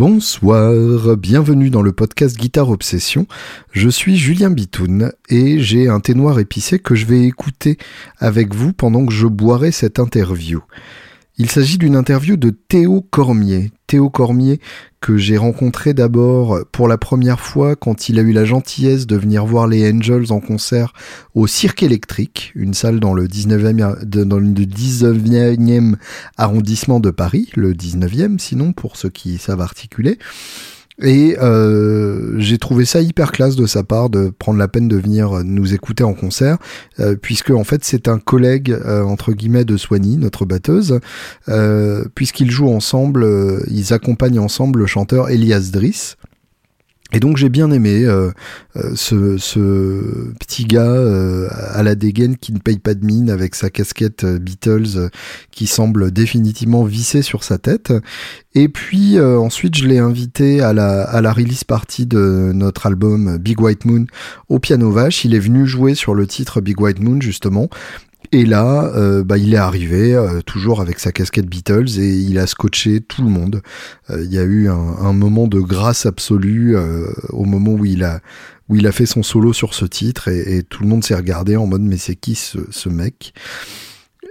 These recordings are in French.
Bonsoir, bienvenue dans le podcast Guitare Obsession. Je suis Julien Bitoun et j'ai un thé noir épicé que je vais écouter avec vous pendant que je boirai cette interview. Il s'agit d'une interview de Théo Cormier. Théo Cormier que j'ai rencontré d'abord pour la première fois quand il a eu la gentillesse de venir voir les Angels en concert au Cirque électrique, une salle dans le 19e, dans le 19e arrondissement de Paris, le 19e sinon pour ceux qui savent articuler. Et euh, j'ai trouvé ça hyper classe de sa part de prendre la peine de venir nous écouter en concert, euh, puisque en fait c'est un collègue euh, entre guillemets de Swanny, notre batteuse, puisqu'ils jouent ensemble, ils accompagnent ensemble le chanteur Elias Driss. Et donc j'ai bien aimé euh, euh, ce, petit gars euh, à la dégaine qui ne paye pas de mine avec sa casquette Beatles qui semble définitivement vissée sur sa tête. Et puis ensuite je l'ai invité à la, à la release party de notre album Big White Moon au piano vache. Il est venu jouer sur le titre Big White Moon justement. Et là, euh, bah, il est arrivé euh, toujours avec sa casquette Beatles et il a scotché tout le monde. Euh, il y a eu un, moment de grâce absolue au moment où il a où il a fait son solo sur ce titre et, tout le monde s'est regardé en mode mais c'est qui ce, ce mec?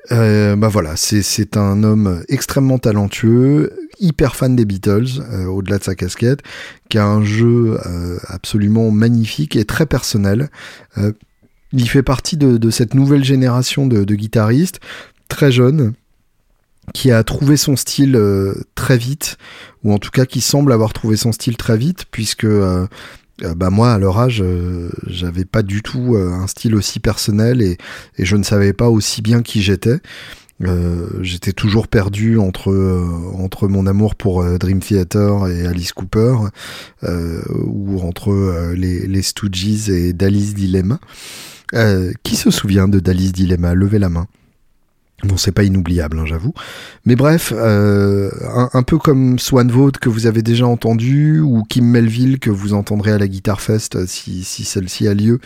Bah voilà, c'est un homme extrêmement talentueux, hyper fan des Beatles, au-delà de sa casquette, qui a un jeu absolument magnifique et très personnel. Il fait partie de, cette nouvelle génération de, guitaristes, très jeunes, qui a trouvé son style euh, très vite, ou en tout cas qui semble avoir trouvé son style très vite, puisque euh, euh, bah moi, à leur âge, j'avais pas du tout un style aussi personnel et, je ne savais pas aussi bien qui j'étais. j'étais toujours perdu entre entre mon amour pour Dream Theater et Alice Cooper ou entre les, les Stooges et Dalice Dilemma. Euh, qui se souvient de Dalice Dilemma? Levez la main. Bon, c'est pas inoubliable, hein, j'avoue. Mais bref, euh, un, peu comme Swan Vaud que vous avez déjà entendu, ou Kim Melville que vous entendrez à la Guitar Fest euh, si, si celle-ci a lieu,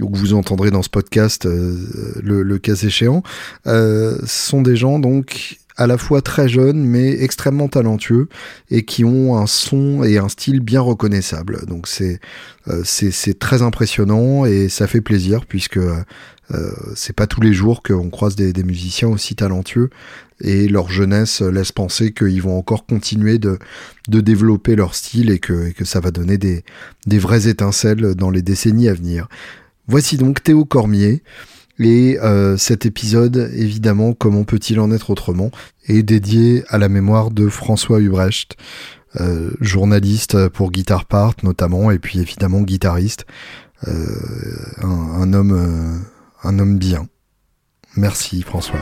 ou que vous entendrez dans ce podcast le, le, cas échéant, sont des gens donc à la fois très jeunes mais extrêmement talentueux et qui ont un son et un style bien reconnaissable. Donc c'est euh, c'est très impressionnant et ça fait plaisir puisque euh, c'est pas tous les jours qu'on croise des, des, musiciens aussi talentueux et leur jeunesse laisse penser qu'ils vont encore continuer de, de développer leur style et que, et que ça va donner des, des vraies étincelles dans les décennies à venir. Voici donc Théo Cormier. Et euh, cet épisode, évidemment, comment peut-il en être autrement, est dédié à la mémoire de François Hubrecht, euh, journaliste pour Guitar Part notamment, et puis évidemment guitariste, euh, un, homme, un homme bien. Merci François.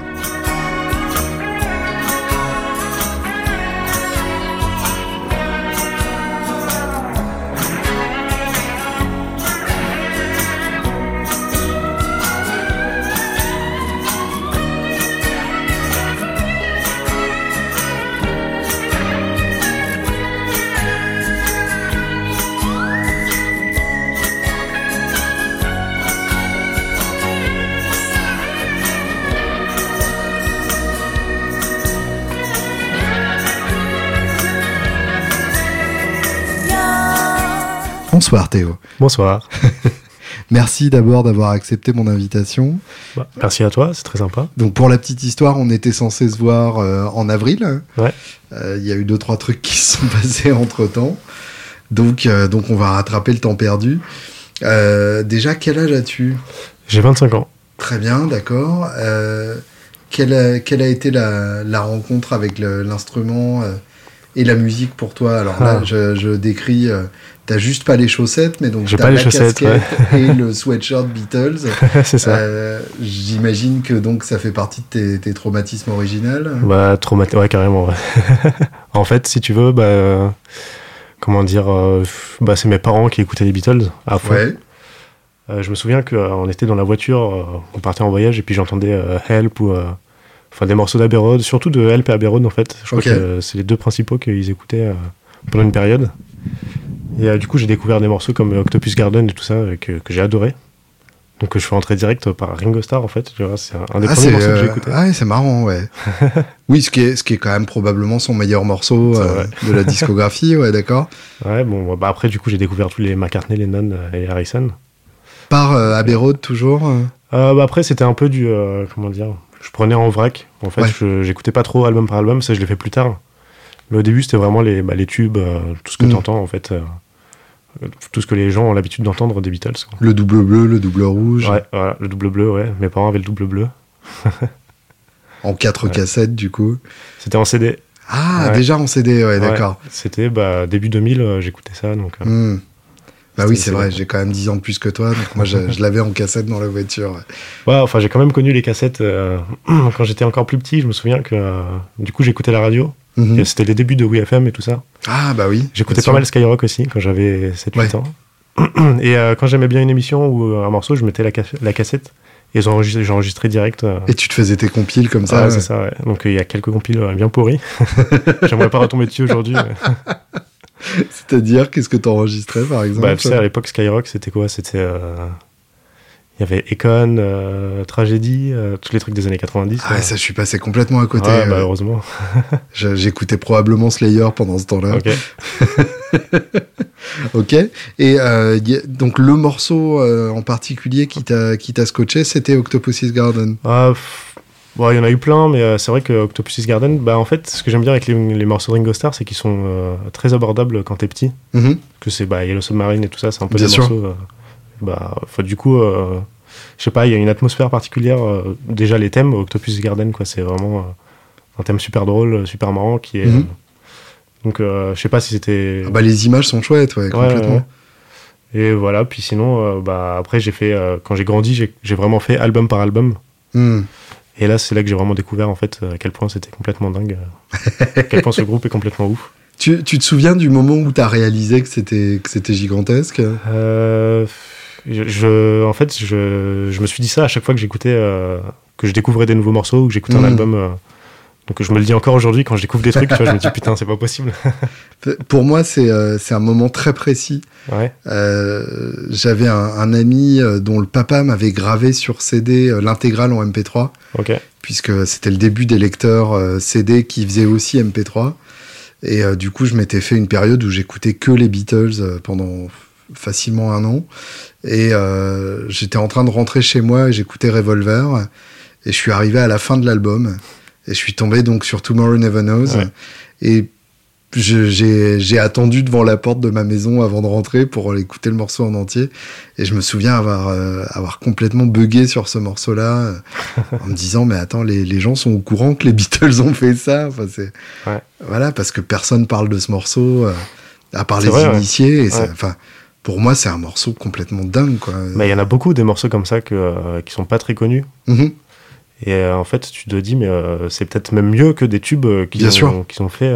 Bonsoir Théo. Bonsoir. Merci d'abord d'avoir accepté mon invitation. Bah, merci à toi, c'est très sympa. Donc pour la petite histoire, on était censé se voir euh, en avril. Ouais. Euh, il y a eu deux trois trucs qui se sont passés entre temps. Donc euh, donc on va rattraper le temps perdu. déjà, quel âge as-tu? J'ai 25 ans. Très bien, d'accord. Quelle a, quelle, a, été la, la rencontre avec l'instrument? Et la musique pour toi Alors là, ah. je, je décris T'as juste pas les chaussettes, mais donc t'as la chaussettes, et le sweatshirt Beatles. c'est ça. Euh, j'imagine que donc ça fait partie de tes, traumatismes originels. Bah traumatisme, ouais carrément. en fait, si tu veux, bah comment dire, euh, bah c'est mes parents qui écoutaient les Beatles à fond. Ouais. Euh, je me souviens qu'on était dans la voiture, on partait en voyage et puis j'entendais Help ou enfin des morceaux d'Abbey Road, surtout de Help et Abbey Road en fait. Je crois que c'est les deux principaux qu'ils écoutaient pendant une période. Et euh, du coup, j'ai découvert des morceaux comme Octopus Garden et tout ça, que, que j'ai adoré. Donc je suis rentré direct par Ringo Starr en fait. C'est un des ah, premiers morceaux que j'ai euh, écouté. Ah, c'est marrant, ouais. oui, ce qui est ce qui est quand même probablement son meilleur morceau euh, de la discographie, ouais, d'accord. Ouais, bon, bah après du coup j'ai découvert tous les McCartney, Lennon et Harrison. Par euh, Abbey Road toujours. bah après c'était un peu du comment dire. Je prenais en vrac. En fait, j'écoutais pas trop album par album, ça je l'ai fait plus tard. Mais au début c'était vraiment les bah, les tubes, tout ce que mm. tu entends en fait tout ce que les gens ont l'habitude d'entendre des Beatles. Le double bleu, le double rouge. Ouais, voilà, le double bleu, ouais. Mes parents avaient le double bleu. en quatre cassettes, du coup. C'était en CD. Ah, déjà en CD, ouais, d'accord. C'était bah, début 2000, euh, j'écoutais ça. Donc, euh, hmm. Bah oui, c'est vrai, j'ai quand même 10 ans de plus que toi, donc moi je, l'avais en cassette dans la voiture. Ouais, enfin j'ai quand même connu les cassettes euh, quand j'étais encore plus petit. Je me souviens que du coup j'écoutais la radio Mhm. C'était les débuts de WFM et tout ça. Ah bah oui. J'écoutais pas mal Skyrock aussi quand j'avais 7-8 ans. Et euh, quand j'aimais bien une émission ou un morceau, je mettais la, la cassette et j'enregistrais direct. Euh. Et tu te faisais tes compiles comme ça Ouais, c'est ça, ouais. Donc il y a quelques compiles euh, bien pourris. J'aimerais pas retomber dessus aujourd'hui. C'est-à-dire, qu'est-ce que tu enregistrais par exemple bah, tu sais, à l'époque, Skyrock, c'était quoi? C'était il y avait Econ, euh, Tragédie, euh, tous les trucs des années 90. Ah, ça, je suis passé complètement à côté. Ouais, bah, heureusement. J'écoutais probablement Slayer pendant ce temps-là. Ok. ok. Et euh, donc, le morceau en particulier qui t'a scotché, c'était Octopus's Garden. Ah, bon, il y en a eu plein, mais c'est vrai que Octopus's Garden, bah, en fait, ce que j'aime bien avec les, morceaux de Ringo Starr, c'est qu'ils sont très abordables quand t'es petit. Mm-hmm. Que c'est bah, Yellow Submarine et tout ça, c'est un peu des morceaux bah, du coup, euh, je sais pas, il y a une atmosphère particulière. Euh, déjà, les thèmes, Octopus Garden, quoi, c'est vraiment euh, un thème super drôle, super marrant qui est. Mhm. donc, je sais pas si c'était. Ah bah, les images sont chouettes, ouais, complètement. Et voilà, puis sinon, bah, après, j'ai fait, quand j'ai grandi, j'ai vraiment fait album par album. Hmm. Et là, c'est là que j'ai vraiment découvert en fait à quel point c'était complètement dingue, à quel point ce groupe est complètement ouf. Tu, tu te souviens du moment où tu as réalisé que c'était gigantesque? Euh, je, en fait, je, je, me suis dit ça à chaque fois que j'écoutais, euh, que je découvrais des nouveaux morceaux ou que j'écoutais un mmh. album. Euh, donc je me le dis encore aujourd'hui quand je découvre des trucs, je me dis putain, c'est pas possible. Pour moi, c'est euh, un moment très précis. Ouais. J'avais un, un, ami dont le papa m'avait gravé sur CD l'intégrale en MP3. Ok. Puisque c'était le début des lecteurs CD qui faisaient aussi MP3. Et du coup, je m'étais fait une période où j'écoutais que les Beatles pendant facilement un an. Et euh, j'étais en train de rentrer chez moi et j'écoutais Revolver. Et je suis arrivé à la fin de l'album. Et je suis tombé donc sur Tomorrow Never Knows. Et j'ai attendu devant la porte de ma maison avant de rentrer pour écouter le morceau en entier. Et je me souviens avoir, euh, avoir complètement bugué sur ce morceau-là, euh, en me disant, mais attends, les, les, gens sont au courant que les Beatles ont fait ça. Enfin, Voilà, parce que personne parle de ce morceau, à part les initiés. Et enfin, pour moi, c'est un morceau complètement dingue. Quoi. Mais il y en a beaucoup des morceaux comme ça que, euh, qui sont pas très connus. Mm-hmm. Et euh, en fait, tu te dis, mais euh, c'est peut-être même mieux que des tubes qui, ont, qui sont faits.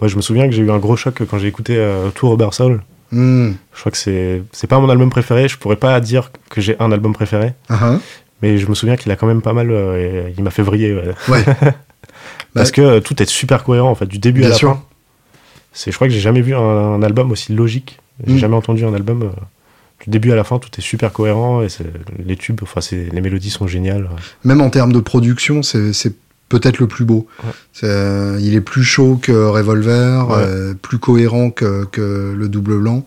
Moi, je me souviens que j'ai eu un gros choc quand j'ai écouté Tout Robert Soul. Mm. Je crois que c'est c'est pas mon album préféré. Je pourrais pas dire que j'ai un album préféré. Uh-huh. Mais je me souviens qu'il a quand même pas mal. il m'a fait vriller. Ouais. Parce bah, que tout est super cohérent en fait, du début à la fin. C'est, je crois que j'ai jamais vu un album aussi logique j'ai mm. jamais entendu un album euh, du début à la fin, tout est super cohérent et les tubes, enfin, les mélodies sont géniales. Même en termes de production, c'est peut-être le plus beau. Euh, il est plus chaud que Revolver, euh, plus cohérent que, que, le double blanc.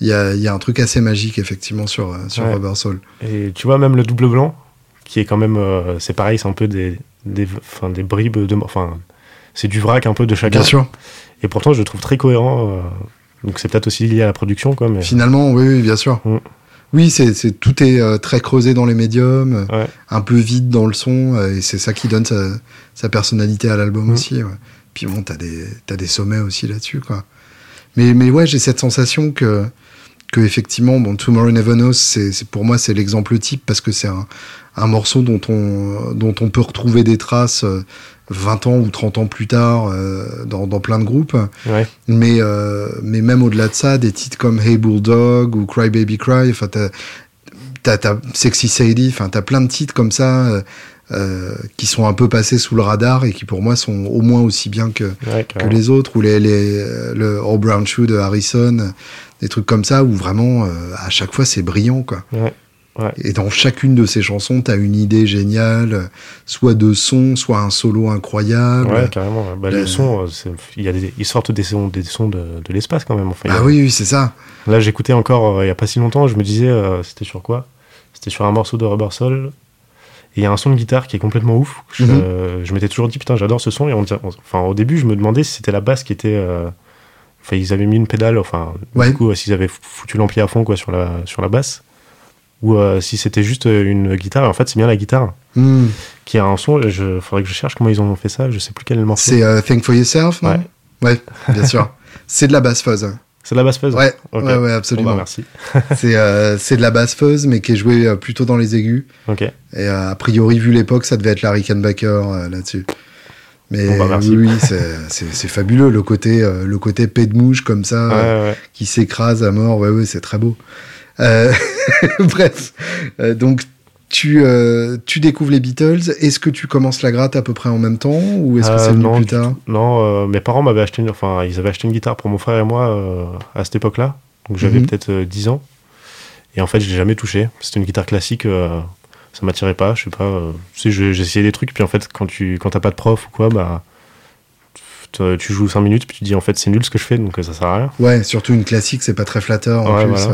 Il y a, y a, un truc assez magique effectivement sur, sur Rubber Soul. Et tu vois, même le double blanc, qui est quand même. c'est pareil, c'est un peu des, des, des bribes de. Enfin, c'est du vrac un peu de chacun. Bien sûr. Et pourtant, je le trouve très cohérent. Donc c'est peut-être aussi lié à la production, quoi. Mais... Finalement, oui, bien sûr. Mm. Oui, c'est tout est euh, très creusé dans les médiums, un peu vide dans le son, euh, et c'est ça qui donne sa, personnalité à l'album mm. aussi. Puis bon, t'as des as des sommets aussi là-dessus, quoi. Mais mais ouais, j'ai cette sensation que que effectivement, bon, Tomorrow Never Knows, c'est pour moi c'est l'exemple type parce que c'est un, un morceau dont on dont on peut retrouver des traces euh, 20 ans ou 30 ans plus tard euh, dans, dans, plein de groupes. Mais, euh, mais même au-delà de ça, des titres comme Hey Bulldog ou Cry Baby Cry, enfin, t'as, t'as, Sexy Sadie, enfin, t'as plein de titres comme ça euh, euh, qui sont un peu passés sous le radar et qui pour moi sont au moins aussi bien que, que les autres, ou les, les, le All Brown Shoe de Harrison, des trucs comme ça où vraiment à chaque fois c'est brillant, quoi. Et dans chacune de ces chansons, tu as une idée géniale, soit de son, soit un solo incroyable. Ouais, carrément. Bah, Le son, il y a des, ils sortent des sons, des sons de, de l'espace quand même. Enfin, ah oui, oui, c'est ça. Là, j'écoutais encore il y a pas si longtemps, je me disais, c'était sur quoi? C'était sur un morceau de Rubber Soul il y a un son de guitare qui est complètement ouf. Je, mhm. m'étais toujours dit, putain, j'adore ce son. Et on, enfin, au début, je me demandais si c'était la basse qui était. Euh, enfin, ils avaient mis une pédale, enfin, du coup, s'ils avaient foutu l'ampli à fond quoi, sur, la, sur la basse. Ou euh, si c'était juste une guitare. Et en fait, c'est bien la guitare hmm. qui a un son. Il faudrait que je cherche comment ils ont fait ça. Je sais plus quel est le morceau. C'est euh, Think for Yourself, non? Ouais. Ouais, bien sûr. c'est de la basse fuzz. C'est de la basse fuzz Ouais, ouais, ouais, absolument. Bah, merci. c'est, c'est de la basse fuzz, mais qui est jouée plutôt dans les aigus. Ok. Et a priori, vu l'époque, ça devait être Larry Rickenbacker là-dessus. Mais bah, oui, c'est fabuleux le côté, euh, le côté paix de mouche comme ça, euh, qui s'écrase à mort. Ouais, ouais, c'est très beau. Euh, bref, donc tu, tu découvres les Beatles. Est-ce que tu commences la gratte à peu près en même temps ou est-ce que c'est venu plus tard Non, mes parents m'avaient acheté, une, enfin, ils avaient acheté une guitare pour mon frère et moi à cette époque-là. Donc j'avais mhm. peut-être 10 ans. Et en fait, je l'ai jamais touché. C'était une guitare classique ça m'attirait pas, je sais pas. Euh, tu sais, essayé des trucs, puis en fait, quand tu quand t'as pas de prof ou quoi, bah tu joues 5 minutes, puis tu dis en fait c'est nul ce que je fais, donc ça sert à rien. Ouais, surtout une classique, c'est pas très flatteur en plus.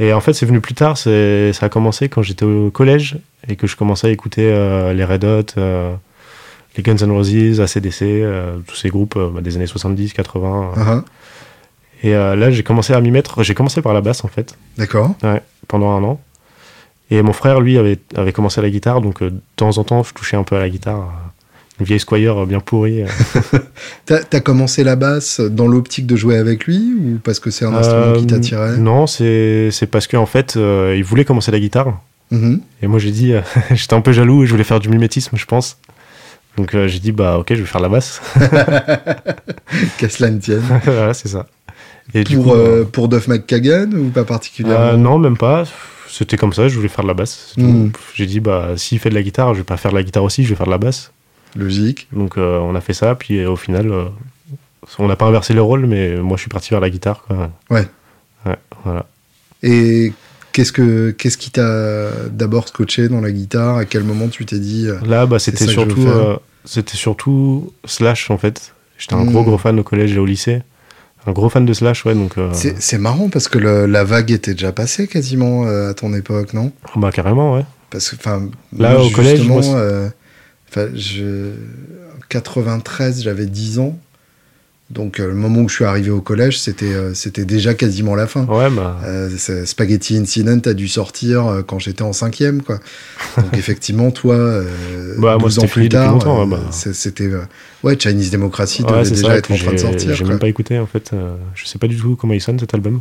Et en fait, c'est venu plus tard, ça a commencé quand j'étais au collège et que je commençais à écouter euh, les Red Hot, euh, les Guns N' Roses, ACDC, tous ces groupes bah, des années 70, 80. Uh-huh. Et là, j'ai commencé à m'y mettre. J'ai commencé par la basse en fait. D'accord. Ouais, pendant un an. Et mon frère, lui, avait, avait commencé à la guitare, donc euh, de temps en temps, je touchais un peu à la guitare. Euh, une vieille Squire bien pourrie. Euh. t'as as commencé la basse dans l'optique de jouer avec lui ou parce que c'est un instrument qui t'attirait? Non, c'est parce qu'en en fait, il voulait commencer la guitare. Mm-hmm. Et moi, j'ai dit, j'étais un peu jaloux et je voulais faire du mimétisme, je pense. Donc j'ai dit, bah ok, je vais faire la basse. Qu'à cela ne tienne. voilà, c'est ça. Et pour, pour Duff McKagan ou pas particulièrement? Non, même pas c'était comme ça, je voulais faire de la basse. Hmm. J'ai dit, bah, s'il fait de la guitare, je vais pas faire de la guitare aussi, je vais faire de la basse. Logique. Donc, euh, on a fait ça, puis euh, au final, euh, on n'a pas inversé le rôle, mais moi, je suis parti vers la guitare. Quoi. Ouais. Ouais, voilà. Et qu'est-ce, que, qu'est-ce qui t'a d'abord scotché dans la guitare? À quel moment tu t'es dit. Là, bah, c'était surtout, c'était surtout Slash, en fait. J'étais un gros, hmm. gros fan au collège et au lycée. Un gros fan de Slash, ouais. Donc, euh, c'est marrant parce que la vague était déjà passée quasiment à ton époque, non? Bah, carrément, ouais. Parce que, enfin, là, au collège, moi, euh, je... 93, j'avais 10 ans. Donc, le moment où je suis arrivé au collège, c'était c'était déjà quasiment la fin. Ouais, bah. Spaghetti Incident a dû sortir quand j'étais en cinquième, quoi. Donc, effectivement, toi, bah, moi, ans plus tard, bah. c'était Ouais, Chinese Democracy devait déjà être en train de sortir. J'ai même pas écouté en fait. Euh, je sais pas du tout comment il sonne cet album.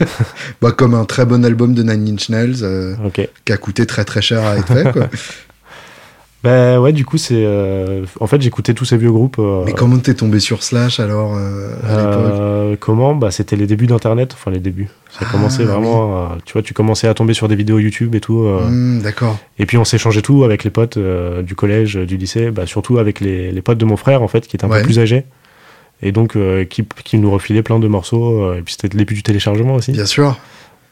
bah, comme un très bon album de Nine Inch Nails euh, qui a coûté très très cher à être fait. Quoi. Bah ouais, du coup, c'est. Euh, en fait, j'écoutais tous ces vieux groupes. Euh, Mais comment t'es tombé sur Slash alors euh, à l'époque? Comment? Bah, c'était les débuts d'Internet, enfin les débuts. Ça ah, vraiment. tu vois, tu commençais à tomber sur des vidéos YouTube et tout. Hmm, d'accord. Et puis on s'échangeait tout avec les potes du collège, du lycée, bah, surtout avec les, les, potes de mon frère en fait, qui étaient un peu plus âgés. Et donc, qui, qui, nous refilaient plein de morceaux. et puis c'était le début du téléchargement aussi. Bien sûr.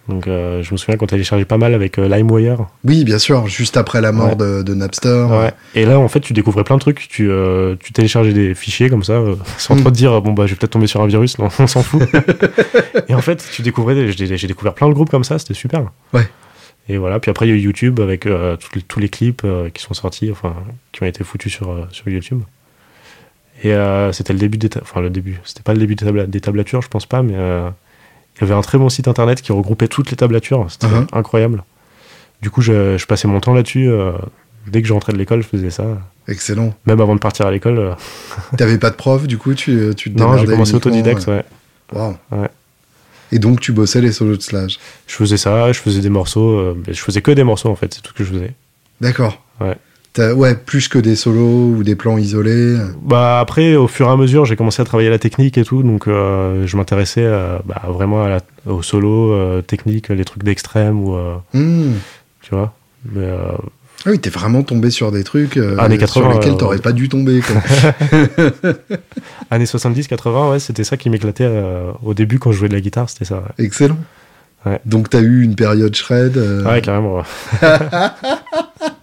Donc euh, je me souviens quand téléchargeait pas mal avec euh, LimeWire. Oui, bien sûr, juste après la mort de, Napster. Ouais. Et là, en fait, tu découvrais plein de trucs. Tu, euh, tu téléchargeais des fichiers comme ça, sans trop te dire, bon, bah, je vais peut-être tomber sur un virus. Non, on s'en fout. et en fait, tu découvrais, j'ai découvert plein de groupes comme ça, c'était super. Ouais. Et voilà, puis après, il y a eu YouTube avec tous les, clips qui sont sortis, enfin, qui ont été foutus sur, sur YouTube. Et c'était le début des. Enfin, le début. C'était pas le début des, des tablatures, je pense pas, mais il y avait un très bon site internet qui regroupait toutes les tablatures. C'était uh-huh. incroyable. Du coup, je, passais mon temps là-dessus. Euh, dès que je rentrais de l'école, je faisais ça. Excellent. Même avant de partir à l'école. Euh. T'avais pas de prof, du coup, tu, tu te Non, j'ai commencé autodidacte, ouais. ouais. Et donc, tu bossais les solos de Slash Je faisais ça, je faisais des morceaux. Euh, je faisais que des morceaux, en fait, c'est tout ce que je faisais. D'accord. Ouais. Ouais, plus que des solos ou des plans isolés. Bah après, au fur et à mesure, j'ai commencé à travailler la technique et tout, donc euh, je m'intéressais euh, bah, vraiment à la, au solo euh, technique, les trucs d'extrême ou hmm. tu vois. Mais, ah oui, t'es vraiment tombé sur des trucs Années 80, sur lesquels t'aurais pas dû tomber. Années 70, 80, ouais, c'était ça qui m'éclatait au début quand je jouais de la guitare, c'était ça. Excellent. Ouais. Donc t'as eu une période shred. Ouais, carrément.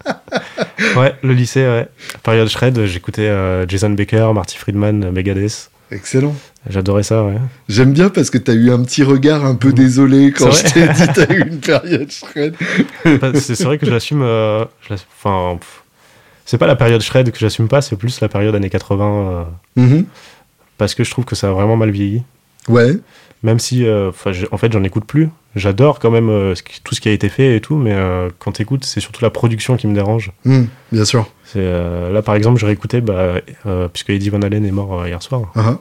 ouais, le lycée, ouais. Période shred, j'écoutais euh, Jason Baker, Marty Friedman, Megadeth. Excellent. J'adorais ça, ouais. J'aime bien parce que t'as eu un petit regard un peu désolé quand je t'ai dit t'as eu une période shred. Bah, c'est vrai que je l'assume. euh, Enfin, c'est pas la période shred que j'assume pas, c'est plus la période années 80. euh, Mhm. parce que je trouve que ça a vraiment mal vieilli. Ouais. Même si, euh, en fait, j'en écoute plus. J'adore quand même euh, tout ce qui a été fait et tout, mais euh, quand t'écoutes, c'est surtout la production qui me dérange. Mhm, Bien sûr. C'est euh, là, par exemple, j'ai réécouté, bah, euh, puisque Eddie Van Halen est mort hier soir. Ah,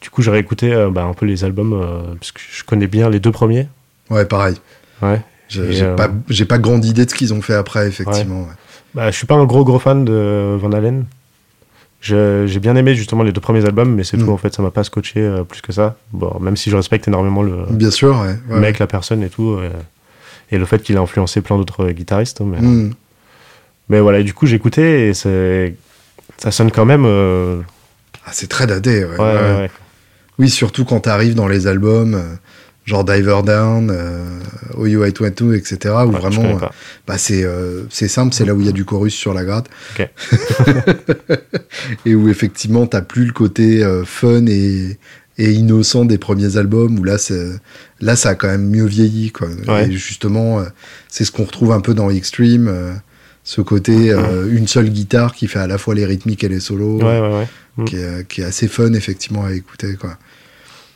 Du coup, j'ai réécouté bah, un peu les albums, parce que je connais bien les deux premiers. Ouais, pareil. Ouais. J'ai pas, j'ai pas grande idée de ce qu'ils ont fait après, effectivement. ouais. Bah, je suis pas un gros gros fan de Van Halen. J'ai bien aimé justement les deux premiers albums, mais c'est Mm. tout en fait, ça m'a pas scotché euh, plus que ça. Bon, même si je respecte énormément le Bien sûr, ouais. ouais. mec, la personne et tout, euh, et le fait qu'il a influencé plein d'autres euh, guitaristes. Mais, Mhm. mais voilà, et du coup écouté et ça sonne quand même. euh, Ah, c'est très daté, ouais. Oui, surtout quand t'arrives dans les albums, genre Diver Down, euh, Oh You To, etc., où Ouais, vraiment, euh, bah, c'est euh, c'est simple, c'est là où il y a du chorus sur la gratte. Ok. et où effectivement, t'as plus le côté euh, fun et, et innocent des premiers albums, où là, c'est- là, ça a quand même mieux vieilli, quoi. Ouais. Et justement, euh, c'est ce qu'on retrouve un peu dans Extreme, euh, ce côté euh, une seule guitare qui fait à la fois les rythmiques et les solos, Ouais, ouais, ouais. Qui, est, qui est assez fun, effectivement, à écouter, quoi.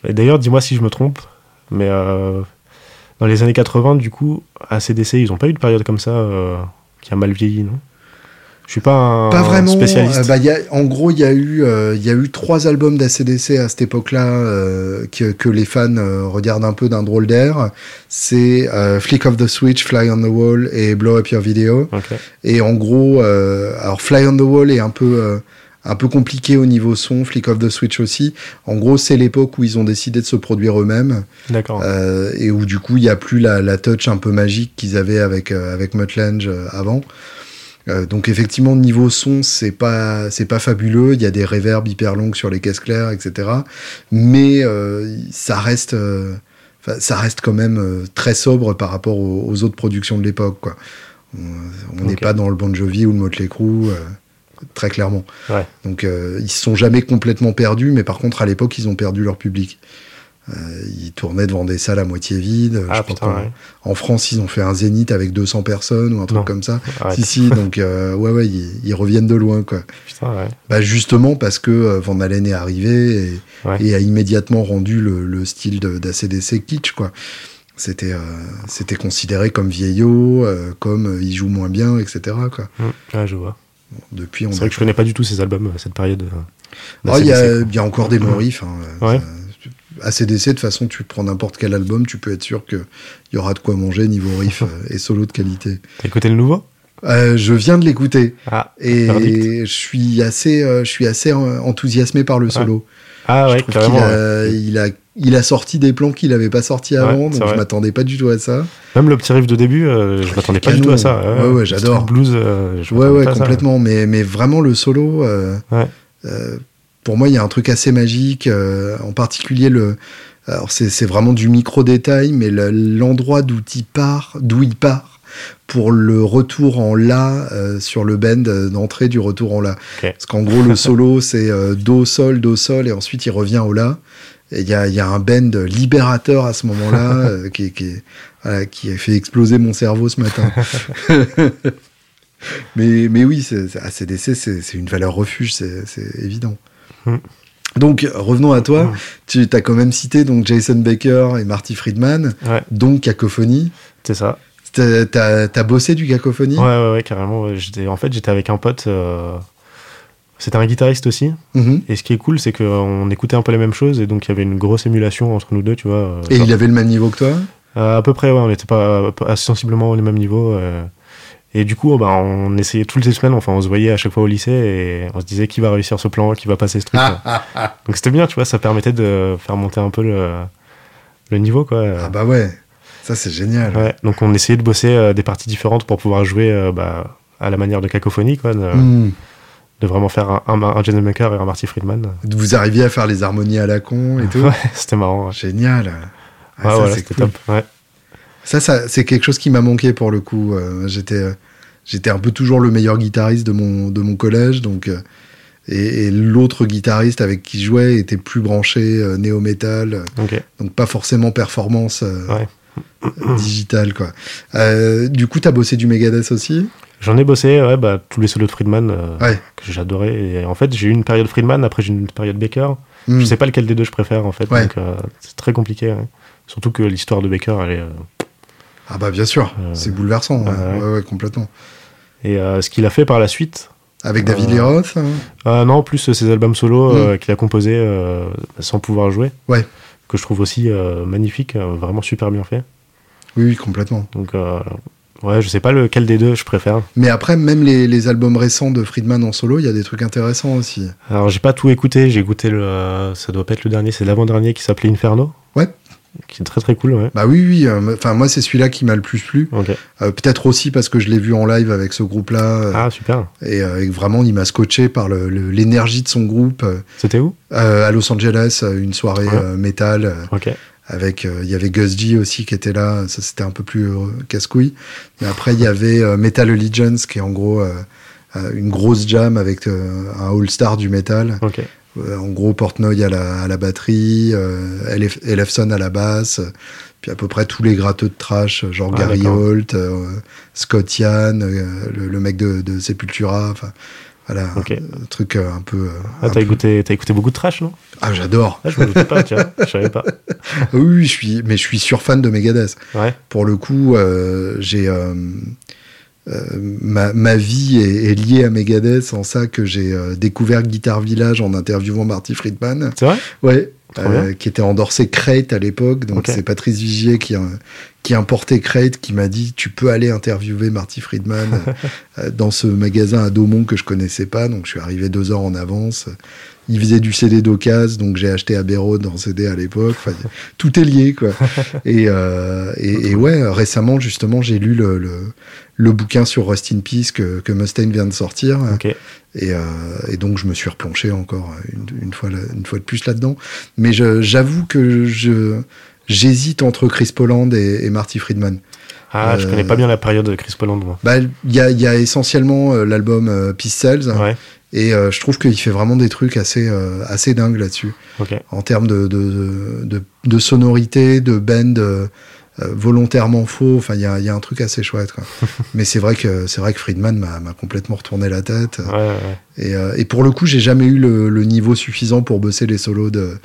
Et d'ailleurs, dis-moi si je me trompe, mais euh, dans les années 80, du coup, à CDC, ils ont pas eu de période comme ça euh, qui a mal vieilli, non? Je suis pas un Pas vraiment. spécialiste. euh, bah, il y a, en gros, il y, a eu, euh, y a eu trois albums d'ACDC à cette époque-là euh, que, que les fans euh, regardent un peu d'un drôle d'air. C'est Flick of the Switch, Fly on the Wall et Blow Up Your Video. Et en gros, alors Fly on the Wall est un peu, un peu compliqué au niveau son, Flick of the Switch aussi. En gros, c'est l'époque où ils ont décidé de se produire eux-mêmes D'accord. euh, et où du coup il n'y a plus la, la touch un peu magique qu'ils avaient avec euh, avec euh, avant. Euh, donc effectivement niveau son c'est pas c'est pas fabuleux. Il y a des réverbes hyper longues sur les caisses claires, etc. Mais ça reste ça reste quand même très sobre par rapport aux, aux autres productions de l'époque. quoi. On n'est pas dans le Bon Jovi ou le Motley Crue. Très clairement. Ouais. Donc euh, ils se sont jamais complètement perdus, mais par contre à l'époque ils ont perdu leur public. Euh, ils tournaient devant des salles à moitié vides. ah je crois putain, qu'en- ouais. En France, ils ont fait un zénith avec 200 personnes ou un truc Non. comme ça. Arrête. Si, si, donc euh, ouais, ouais, ils, ils reviennent de loin, quoi. Putain, ouais. Bah, justement parce que euh, Van Halen est arrivé et, a immédiatement rendu le, le style d'ACDC kitsch, quoi. C'était euh, c'était considéré comme vieillot, euh, comme euh, il joue moins bien, etc. Quoi. Mm. Ouais, je vois. Depuis, on C'est vrai que je connais pas du tout ces albums, euh, cette période. euh, Ah, il y, a, d'ACDC, quoi. il y a encore des bons riffs. Hein. Ouais. Ça- ACDC, de toute façon, tu prends n'importe quel album, tu peux être sûr qu'il y aura de quoi manger niveau riff euh, et solo de qualité. T'as écouté le nouveau? Euh, je viens de l'écouter Ah, et verdict. je suis assez, euh, je suis assez euh, enthousiasmé par le solo. Ah je ouais, carrément. ouais. il a, il a sorti des plans qu'il n'avait pas sortis avant, donc je m'attendais pas du tout à ça. Même le petit riff de début, euh, je m'attendais pas du tout à ça. Ouais, ouais, j'adore. Blues, euh, je Ouais, ouais, pas à ça, complètement. Mais, mais vraiment, le solo, euh, euh, pour moi, il y a un truc assez magique. en particulier, le. Alors, c'est vraiment du micro-détail, mais le- l'endroit d'où il part, d'où il part pour le retour en La euh, sur le bend euh, d'entrée du retour en La. Parce qu'en gros, le solo, c'est euh, Do, Sol, Do, Sol, et ensuite il revient au La. Et il y a, y a un bend libérateur à ce moment-là euh, qui, qui, voilà, qui a fait exploser mon cerveau ce matin. mais, mais oui, ACDC, c'est une valeur refuge, c'est c'est évident. Mm. Donc, revenons à toi. Mm. Tu as quand même cité donc Jason Baker et Marty Friedman, Ouais, donc Cacophonie. c'est ça. T'as bossé du Cacophonie Ouais, ouais, ouais, carrément. ouais. En fait, j'étais avec un pote. euh, C'était un guitariste aussi. Mhm. Et ce qui est cool, c'est qu'on écoutait un peu les mêmes choses. Et donc, il y avait une grosse émulation entre nous deux, tu vois. euh, Et genre- il avait le même niveau que toi Euh, à peu près, ouais, on n'était pas sensiblement au même niveau. euh. Et du coup, bah, on essayait toutes les semaines, enfin, on se voyait à chaque fois au lycée et on se disait qui va réussir ce plan, qui va passer ce truc. ah, ah, ah. Donc c'était bien, tu vois, ça permettait de faire monter un peu le, le niveau, quoi. Ah bah ouais, ça c'est génial. Ouais, donc on essayait de bosser euh, des parties différentes pour pouvoir jouer euh, bah, à la manière de cacophonie, quoi, de, Hmm. de vraiment faire un, un, Maker et un Marty Friedman. Vous arriviez à faire les harmonies à la con et tout Ouais, c'était marrant. Ouais, Génial. Ah, Ouais, ça, voilà, c'est c'était cool. top. Ouais. Ça, ça c'est quelque chose qui m'a manqué pour le coup. j'étais, j'étais un peu toujours le meilleur guitariste de mon, de mon collège, donc. et, l'autre guitariste avec qui je jouais était plus branché néo-metal, donc pas forcément performance digitale. Quoi. du coup, tu as bossé du Megadeth aussi? J'en ai bossé, ouais, bah, tous les solos de Friedman euh, que j'adorais. Et en fait, j'ai eu une période Friedman, après j'ai eu une période Baker. Je hmm. Je sais pas lequel des deux je préfère en fait, donc euh, c'est très compliqué. Surtout que l'histoire de Baker, elle est. Euh, ah bah bien sûr, c'est bouleversant, ouais. Ouais, complètement. Et ce qu'il a fait par la suite. Avec David Lee Roth hein Non, plus ses albums solo hmm. qu'il a composés sans pouvoir jouer. Ouais. Que je trouve aussi magnifique, vraiment super bien fait. Oui, oui complètement. Donc Ouais, je sais pas lequel des deux je préfère. Mais après, même les, albums récents de Friedman en solo, il y a des trucs intéressants aussi. Alors, j'ai pas tout écouté, j'ai écouté le. Ça doit pas être le dernier, c'est l'avant-dernier qui s'appelait Inferno. Ouais. Qui est très très cool, ouais. Bah oui, oui. Euh, enfin, moi, c'est celui-là qui m'a le plus plu. Euh, peut-être aussi parce que je l'ai vu en live avec ce groupe-là. Euh, ah, super. Et, vraiment, il m'a scotché par l'énergie de son groupe. C'était où? À Los Angeles, une soirée métal. Ok avec il y avait Gus G aussi qui était là ça c'était un peu plus casse-couille mais après il y avait Metal Allegiance qui est en gros une grosse jam avec un all-star du metal en gros Portnoy à la, à la batterie Elefson à la basse puis à peu près tous les gratteux de trash genre ah, Gary Holt Scott Yann le, mec de, de Sepultura enfin voilà, un truc euh, un peu. Euh, ah, t'as écouté, as écouté beaucoup de trash, non? Ah, j'adore. Ah, je me doutais pas, tiens, je savais pas. oui, je suis, mais je suis fan de Megadeth. Ouais. Pour le coup, euh, j'ai ma, ma, vie est, liée à Megadeth en ça que j'ai découvert Guitar Village en interviewant Marty Friedman. C'est vrai? Ouais. Euh, qui était endorsé Crate à l'époque. Donc c'est Patrice Vigier qui, qui importait Crate, qui m'a dit tu peux aller interviewer Marty Friedman euh, dans ce magasin à Daumont que je connaissais pas. Donc je suis arrivé deux heures en avance. Il faisait du CD d'occasion, donc j'ai acheté Abbey Road en CD à l'époque. tout est lié, quoi. et, euh, et, ouais, récemment, justement, j'ai lu le, le, bouquin sur Rust in Peace que, que Mustaine vient de sortir. Et, euh, et, donc, je me suis replongé encore une, une, fois, une fois de plus là-dedans. Mais j'avoue que je j'hésite entre Chris Poland et, Marty Friedman. Ah, je connais pas bien la période de Chris Poland, moi. Bah, il y, a, y a essentiellement euh, l'album Peace Cells. Ouais. Et euh, je trouve qu'il fait vraiment des trucs assez, euh, assez dingues là-dessus. En termes de, de, de, de, sonorité, de bend euh, volontairement faux. Enfin, il y a, y a, un truc assez chouette. Quoi. Mais c'est vrai que c'est vrai que Friedman m'a complètement retourné la tête. Ouais, ouais. Et, et, pour le coup, j'ai jamais eu le, le, niveau suffisant pour bosser les solos de,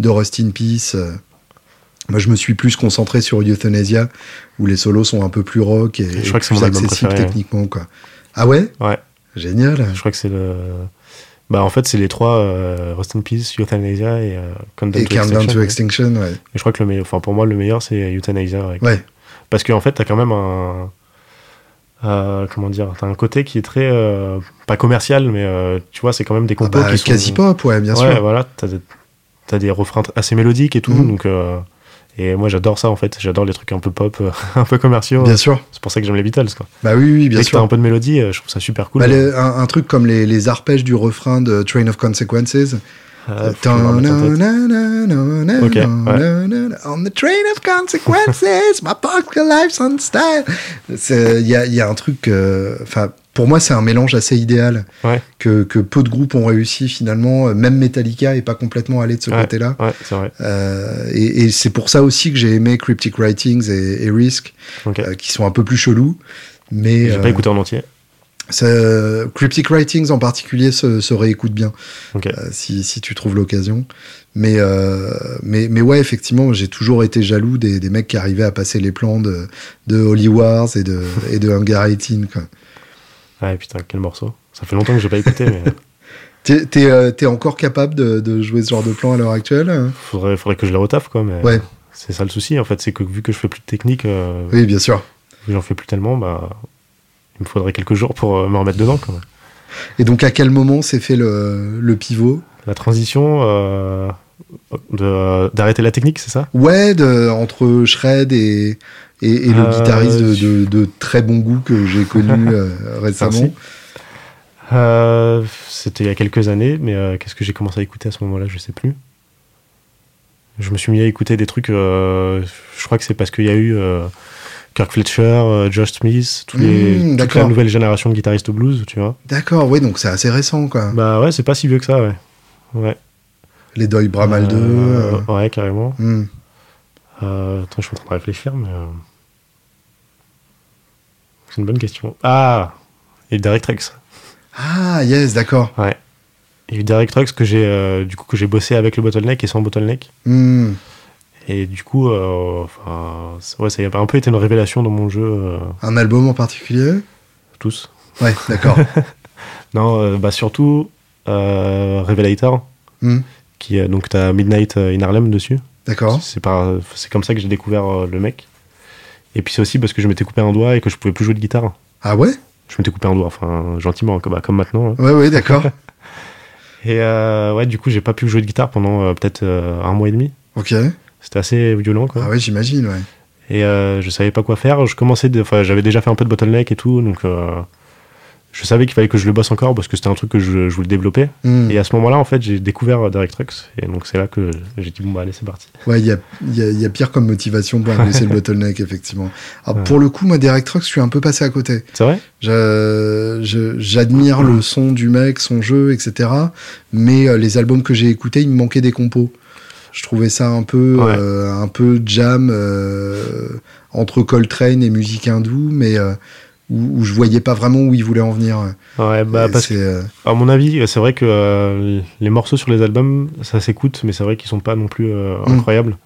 de Rust in Peace. Moi, je me suis plus concentré sur Euthanasia, où les solos sont un peu plus rock et, je crois que plus accessibles techniquement. Quoi. Ah ouais? Ouais. Génial. Je crois que c'est le. Bah, en fait, c'est les trois euh, Rust in Peace, Euthanasia et euh, Countdown, to, Extinction, to Extinction. Ouais. je crois que le meilleur, enfin, pour moi, le meilleur, c'est Euthanasia. Ouais. Parce qu'en fait, t'as quand même un. Euh, comment dire T'as un côté qui est très. Euh, pas commercial, mais tu vois, c'est quand même des compos ah bah, qui sont. Quasi pop, ouais, bien sûr. Ouais, voilà. T'as des, as des refrains assez mélodiques et tout. Mm. Donc et moi, j'adore ça, en fait. J'adore les trucs un peu pop, euh, un peu commerciaux. Bien sûr. C'est pour ça que j'aime les Beatles, quoi. Bah oui, oui, bien Dès sûr. Un peu de mélodie, euh, je trouve ça super cool. Bah, un, truc comme les, les, arpèges du refrain de Train of Consequences. Euh, ouais. On the train of consequences, my pocket life's on style. Il y a, y a, un truc, enfin, pour moi, c'est un mélange assez idéal que, que, peu de groupes ont réussi finalement. Même Metallica est pas complètement allé de ce côté-là. Ouais. Euh, et, et c'est pour ça aussi que j'ai aimé Cryptic Writings et, et Risk, euh, qui sont un peu plus chelous. Mais j'ai pas euh, écouté en entier. Cryptic Writings en particulier se, se réécoute bien euh, si, si, tu trouves l'occasion. Mais, euh, mais, mais ouais, effectivement, j'ai toujours été jaloux des, des, mecs qui arrivaient à passer les plans de, de Holy Wars et de, et de Hunger 18. Quoi. Ouais, putain, quel morceau. Ça fait longtemps que j'ai pas écouté, mais. T'es euh, encore capable de, de, jouer ce genre de plan à l'heure actuelle hein? Faudrait, faudrait que je le retaffe, quoi. Mais ouais. C'est ça le souci, en fait. C'est que vu que je fais plus de technique. Euh, oui, bien sûr. Vu que j'en fais plus tellement, bah. Il me faudrait quelques jours pour euh, me remettre dedans, quand même. Et donc, à quel moment s'est fait le, le, pivot? La transition d'arrêter la technique, c'est ça? Ouais, de, entre shred et, et, le euh, guitariste de, de, très bon goût que j'ai connu euh, récemment. Euh, c'était il y a quelques années, mais qu'est-ce que j'ai commencé à écouter à ce moment-là Je sais plus. Je me suis mis à écouter des trucs. je crois que c'est parce qu'il y a eu Kirk Fletcher, Josh Smith, tous les, Mmh, toute la nouvelle génération de guitaristes blues, tu vois. D'accord, ouais, donc c'est assez récent, quoi. Bah ouais, c'est pas si vieux que ça, ouais. Ouais. Les Doyle Bramal 2. Euh, euh, Ouais, carrément. hmm. Euh, attends, je suis en train de réfléchir, mais. C'est une bonne question. Ah Et Derek Trucks. Ah, yes, d'accord. Ouais. Il y a eu Trucks que j'ai euh, du coup que j'ai bossé avec le bottleneck et sans bottleneck. Hmm. Et du coup, euh, enfin, ouais, ça a un peu été une révélation dans mon jeu, euh, Un album en particulier? Tous. Ouais, d'accord. Non, bah surtout Revelator, Hmm. qui donc t'as Midnight in Harlem dessus. D'accord. C'est par, c'est comme ça que j'ai découvert le mec. Et puis c'est aussi parce que je m'étais coupé un doigt et que je pouvais plus jouer de guitare. Ah ouais? Je m'étais coupé un doigt, enfin gentiment, comme, bah, comme maintenant. hein. Ouais, ouais, d'accord. Et euh, ouais, du coup, j'ai pas pu jouer de guitare pendant euh, peut-être euh, un mois et demi. ok. C'était assez violent, quoi. Ah ouais, j'imagine, ouais. Et euh, je savais pas quoi faire. Je commençais, de- enfin, j'avais déjà fait un peu de bottleneck et tout, donc euh, je savais qu'il fallait que je le bosse encore parce que c'était un truc que je, je voulais développer. Hmm. Et à ce moment-là, en fait, j'ai découvert Derek Trucks, et donc c'est là que j'ai dit bon bah allez, c'est parti. Ouais, il y a, il y a- il y a pire comme motivation pour laisser le bottleneck, effectivement. Alors, Ouais. pour le coup, moi, Derek Trucks, je suis un peu passé à côté. C'est vrai? J'admire le son du mec, son jeu, etc. Mais euh, les albums que j'ai écoutés, il me manquait des compos. Je trouvais ça un peu, Ouais. euh, un peu jam euh, entre Coltrane et musique hindoue, mais où, où je voyais pas vraiment où il voulait en venir. Ouais, bah parce que euh, à mon avis, c'est vrai que euh, les morceaux sur les albums, ça s'écoute, mais c'est vrai qu'ils sont pas non plus euh, Mm. incroyables.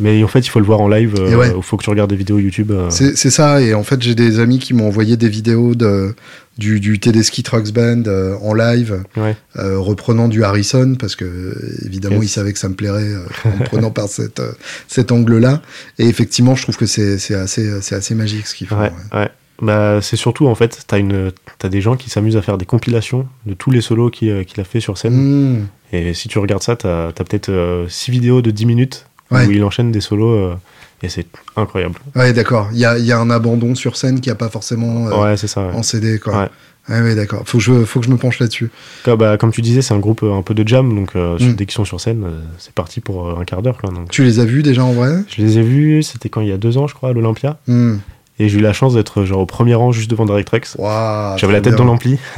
Mais en fait, il faut le voir en live. Ouais. Il faut que tu regardes des vidéos YouTube. euh. C'est ça, et en fait j'ai des amis qui m'ont envoyé des vidéos de, du, du Tedeschi Trucks Band euh, en live, Ouais. reprenant du Harrison, parce que évidemment Yes. ils savaient que ça me plairait en me prenant par cette, cet angle-là. Et effectivement, je trouve que c'est assez, magique ce qu'ils font. Ouais. Bah, c'est surtout, en fait, t'as une, t'as des gens qui s'amusent à faire des compilations de tous les solos qu'il euh, qu'il a fait sur scène. Mmh. Et si tu regardes ça, t'as as, peut-être 6 vidéos de 10 minutes Ouais. où il enchaîne des solos euh, et c'est incroyable. Ouais, d'accord. Il y a, y a un abandon sur scène qui a pas forcément euh, ouais, ça. ouais. en CD, quoi. Ouais. D'accord. Faut que je, faut que je me penche là-dessus. Comme, bah, comme tu disais, c'est un groupe euh, un peu de jam, donc euh, Mm. dès qu'ils sont sur scène, euh, c'est parti pour euh, un quart d'heure. Tu les as vus déjà en vrai? Je les ai vus, c'était quand il y a deux ans, je crois, à l'Olympia. Mmh. Et j'ai eu la chance d'être genre au premier rang juste devant Direct Rex. Waouh, J'avais la tête bien. dans l'ampli.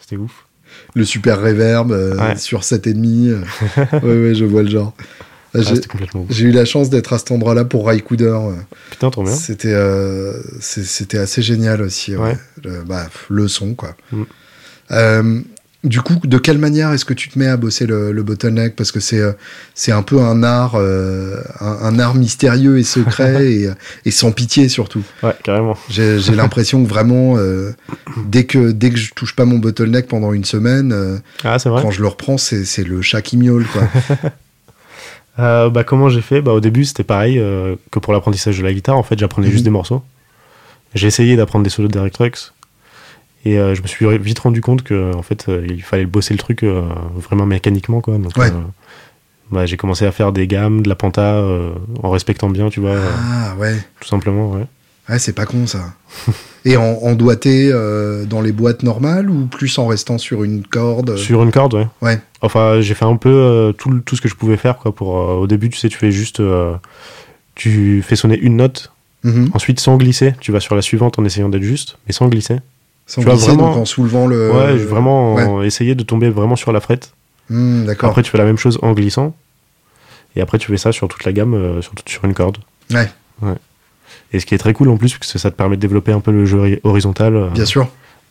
C'était ouf. le super reverb euh, Ouais. sur 7,5. euh. ouais, ouais, je vois le genre. Ah, J'ai complètement eu la chance d'être à cet endroit-là pour Raikouder. euh. Putain, trop bien. C'était euh, assez génial aussi. ouais. Ouais. Le, bah, le son, quoi. Mm. Euh, du coup, de quelle manière est-ce que tu te mets à bosser le, le bottleneck? Parce que c'est euh, c'est un peu un art, euh, un, un art mystérieux et secret et, et sans pitié surtout. Ouais, carrément. J'ai l'impression que vraiment, euh, dès que dès que je touche pas mon bottleneck pendant une semaine, euh, Ah, vrai quand je le reprends, c'est le chat qui miaule, quoi. Euh, bah, comment j'ai fait? Bah, Au début, c'était pareil euh, que pour l'apprentissage de la guitare. En fait, j'apprenais Mhm. juste des morceaux. J'ai essayé d'apprendre des solos de Derek Trucks. Et euh, je me suis vite rendu compte que en fait, euh, il fallait bosser le truc euh, vraiment mécaniquement. Quoi. Donc, Ouais. euh, bah, j'ai commencé à faire des gammes, de la penta, en respectant bien, tu vois, Ah ouais, tout simplement. Ouais. ouais c'est pas con ça. Et en, en doigté dans les boîtes normales ou plus en restant sur une corde Sur une corde, ouais. Ouais. Enfin, j'ai fait un peu tout, tout ce que je pouvais faire. Quoi, pour, au début, tu sais, tu fais juste. tu fais sonner une note. Mhm. Ensuite, sans glisser, tu vas sur la suivante en essayant d'être juste, mais sans glisser. Sans tu vois, glisser, vraiment- donc en soulevant le. ouais, vraiment ouais. euh, essayer de tomber vraiment sur la frette. Hmm, D'accord. Après, tu fais la même chose en glissant. Et après, tu fais ça sur toute la gamme, euh, sur, sur une corde. Ouais. Et ce qui est très cool en plus, c'est que ça te permet de développer un peu le jeu hori- horizontal. euh, Bien sûr.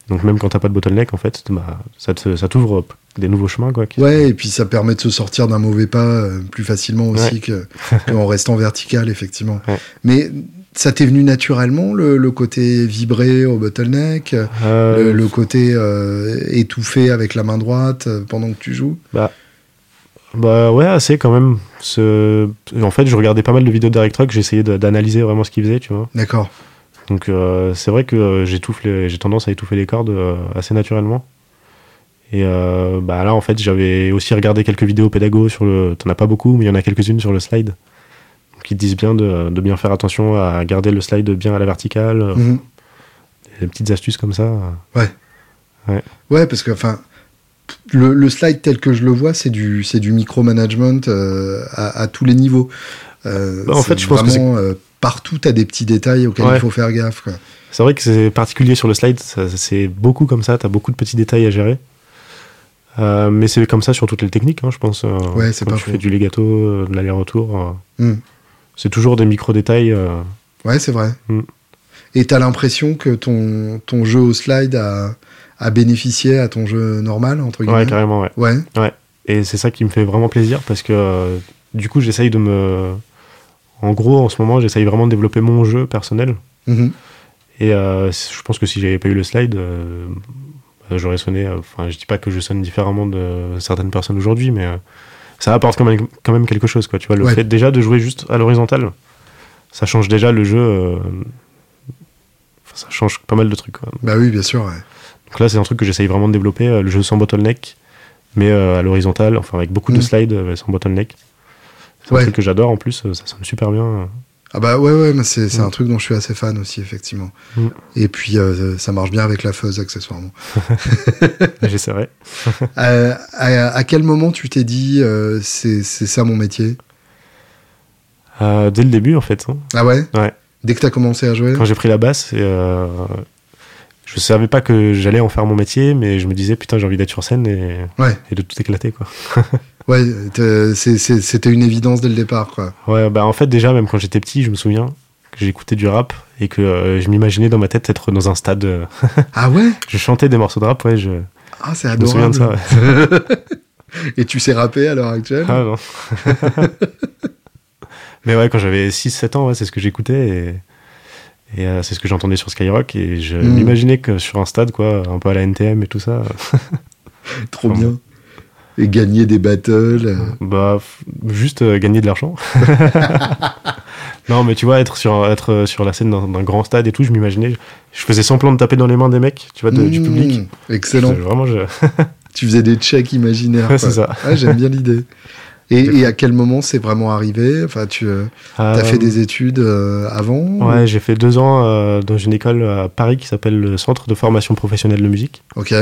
Donc même quand t'as pas de bottleneck, en fait, bah, ça te- ça t'ouvre des nouveaux chemins. Quoi, Ouais, et puis ça permet de se sortir d'un mauvais pas euh, plus facilement aussi que qu'en restant vertical, effectivement. Ouais. Mais ça t'est venu naturellement, le, le côté vibré au bottleneck, Euh, le, le côté euh, étouffé avec la main droite euh, pendant que tu joues? Bah ouais, assez quand même. Ce... En fait, je regardais pas mal de vidéos de Derek Truck, j'essayais d'analyser vraiment ce qu'il faisait, tu vois. D'accord. Donc euh, c'est vrai que euh, j'étouffe les- j'ai tendance à étouffer les cordes euh, assez naturellement. Et euh, bah là en fait j'avais aussi regardé quelques vidéos pédago sur le. T'en as pas beaucoup, mais il y en a quelques-unes sur le slide. Qui disent bien de, de bien faire attention à garder le slide bien à la verticale. Mhm. Des petites astuces comme ça. Ouais, parce que enfin, le, le slide tel que je le vois, c'est du c'est du micromanagement euh, à, à tous les niveaux. Euh, Bah, en fait, je pense que vraiment, euh, partout, tu as des petits détails auxquels il faut faire gaffe. C'est vrai que c'est particulier sur le slide, c'est beaucoup comme ça, tu as beaucoup de petits détails à gérer. Euh, mais c'est comme ça sur toutes les techniques, hein, je pense. Euh, ouais, c'est Quand pas tu fais du legato, de l'aller-retour, Hmm. C'est toujours des micro-détails. Ouais, c'est vrai. Mm. Et t'as l'impression que ton, ton jeu au slide a, a bénéficié à ton jeu normal, entre guillemets Ouais, carrément, ouais. Ouais. Et c'est ça qui me fait vraiment plaisir parce que euh, du coup, j'essaye de me. En gros, en ce moment, j'essaye vraiment de développer mon jeu personnel. Mhm. Et euh, je pense que si j'avais pas eu le slide, euh, euh, j'aurais sonné. euh, Enfin, je dis pas que je sonne différemment de certaines personnes aujourd'hui, mais euh, ça apporte quand même, quand même quelque chose, quoi. Tu vois, le Ouais. fait déjà de jouer juste à l'horizontale, ça change déjà le jeu. euh, enfin, ça change pas mal de trucs, quoi. Bah oui, bien sûr. ouais. Donc là, c'est un truc que j'essaye vraiment de développer, euh, le jeu sans bottleneck, mais euh, à l'horizontale, enfin avec beaucoup de Mm. slides sans bottleneck. C'est Ouais. un truc que j'adore en plus, ça sonne super bien. Ah bah ouais, ouais, mais c'est c'est Mm. un truc dont je suis assez fan aussi, effectivement. Mm. Et puis, euh, ça marche bien avec la fuzz, accessoirement. J'essaierai. Euh, à, à quel moment tu t'es dit, euh, c'est c'est ça mon métier? Euh, dès le début, en fait. hein. Ah ouais? Ouais. Dès que t'as commencé à jouer? Quand j'ai pris la basse, et, euh, je savais pas que j'allais en faire mon métier, mais je me disais, putain, j'ai envie d'être sur scène et, Ouais. et de tout éclater, quoi. Ouais, c'était une évidence dès le départ, quoi. Ouais, bah en fait, déjà, même quand j'étais petit, je me souviens que j'écoutais du rap et que euh, je m'imaginais dans ma tête être dans un stade. euh, Ah ouais? je chantais des morceaux de rap, ouais, je, Ah, c'est je me souviens adorable. de ça. ouais. Et tu sais rapper à l'heure actuelle? Ah non. Mais ouais, quand j'avais 6-7 ans, ouais, c'est ce que j'écoutais et, et euh, c'est ce que j'entendais sur Skyrock et je Mm. m'imaginais que sur un stade, quoi, un peu à la NTM et tout ça, Trop Enfin, bien. Et gagner des battles. euh. bah, juste euh, gagner de l'argent. non, mais tu vois, être sur, être euh, sur la scène d'un grand stade et tout, je m'imaginais, je faisais semblant de taper dans les mains des mecs, tu vois, de- du Mmh, public. Excellent. Je- Vraiment, je... Tu faisais des checks imaginaires. Ouais, c'est ça. Ah, J'aime bien l'idée. Et, et à quel moment c'est vraiment arrivé? Enfin, tu euh, as Euh, fait des études euh, avant Ouais, j'ai fait deux ans dans une école à Paris qui s'appelle le Centre de formation professionnelle de musique. Ok,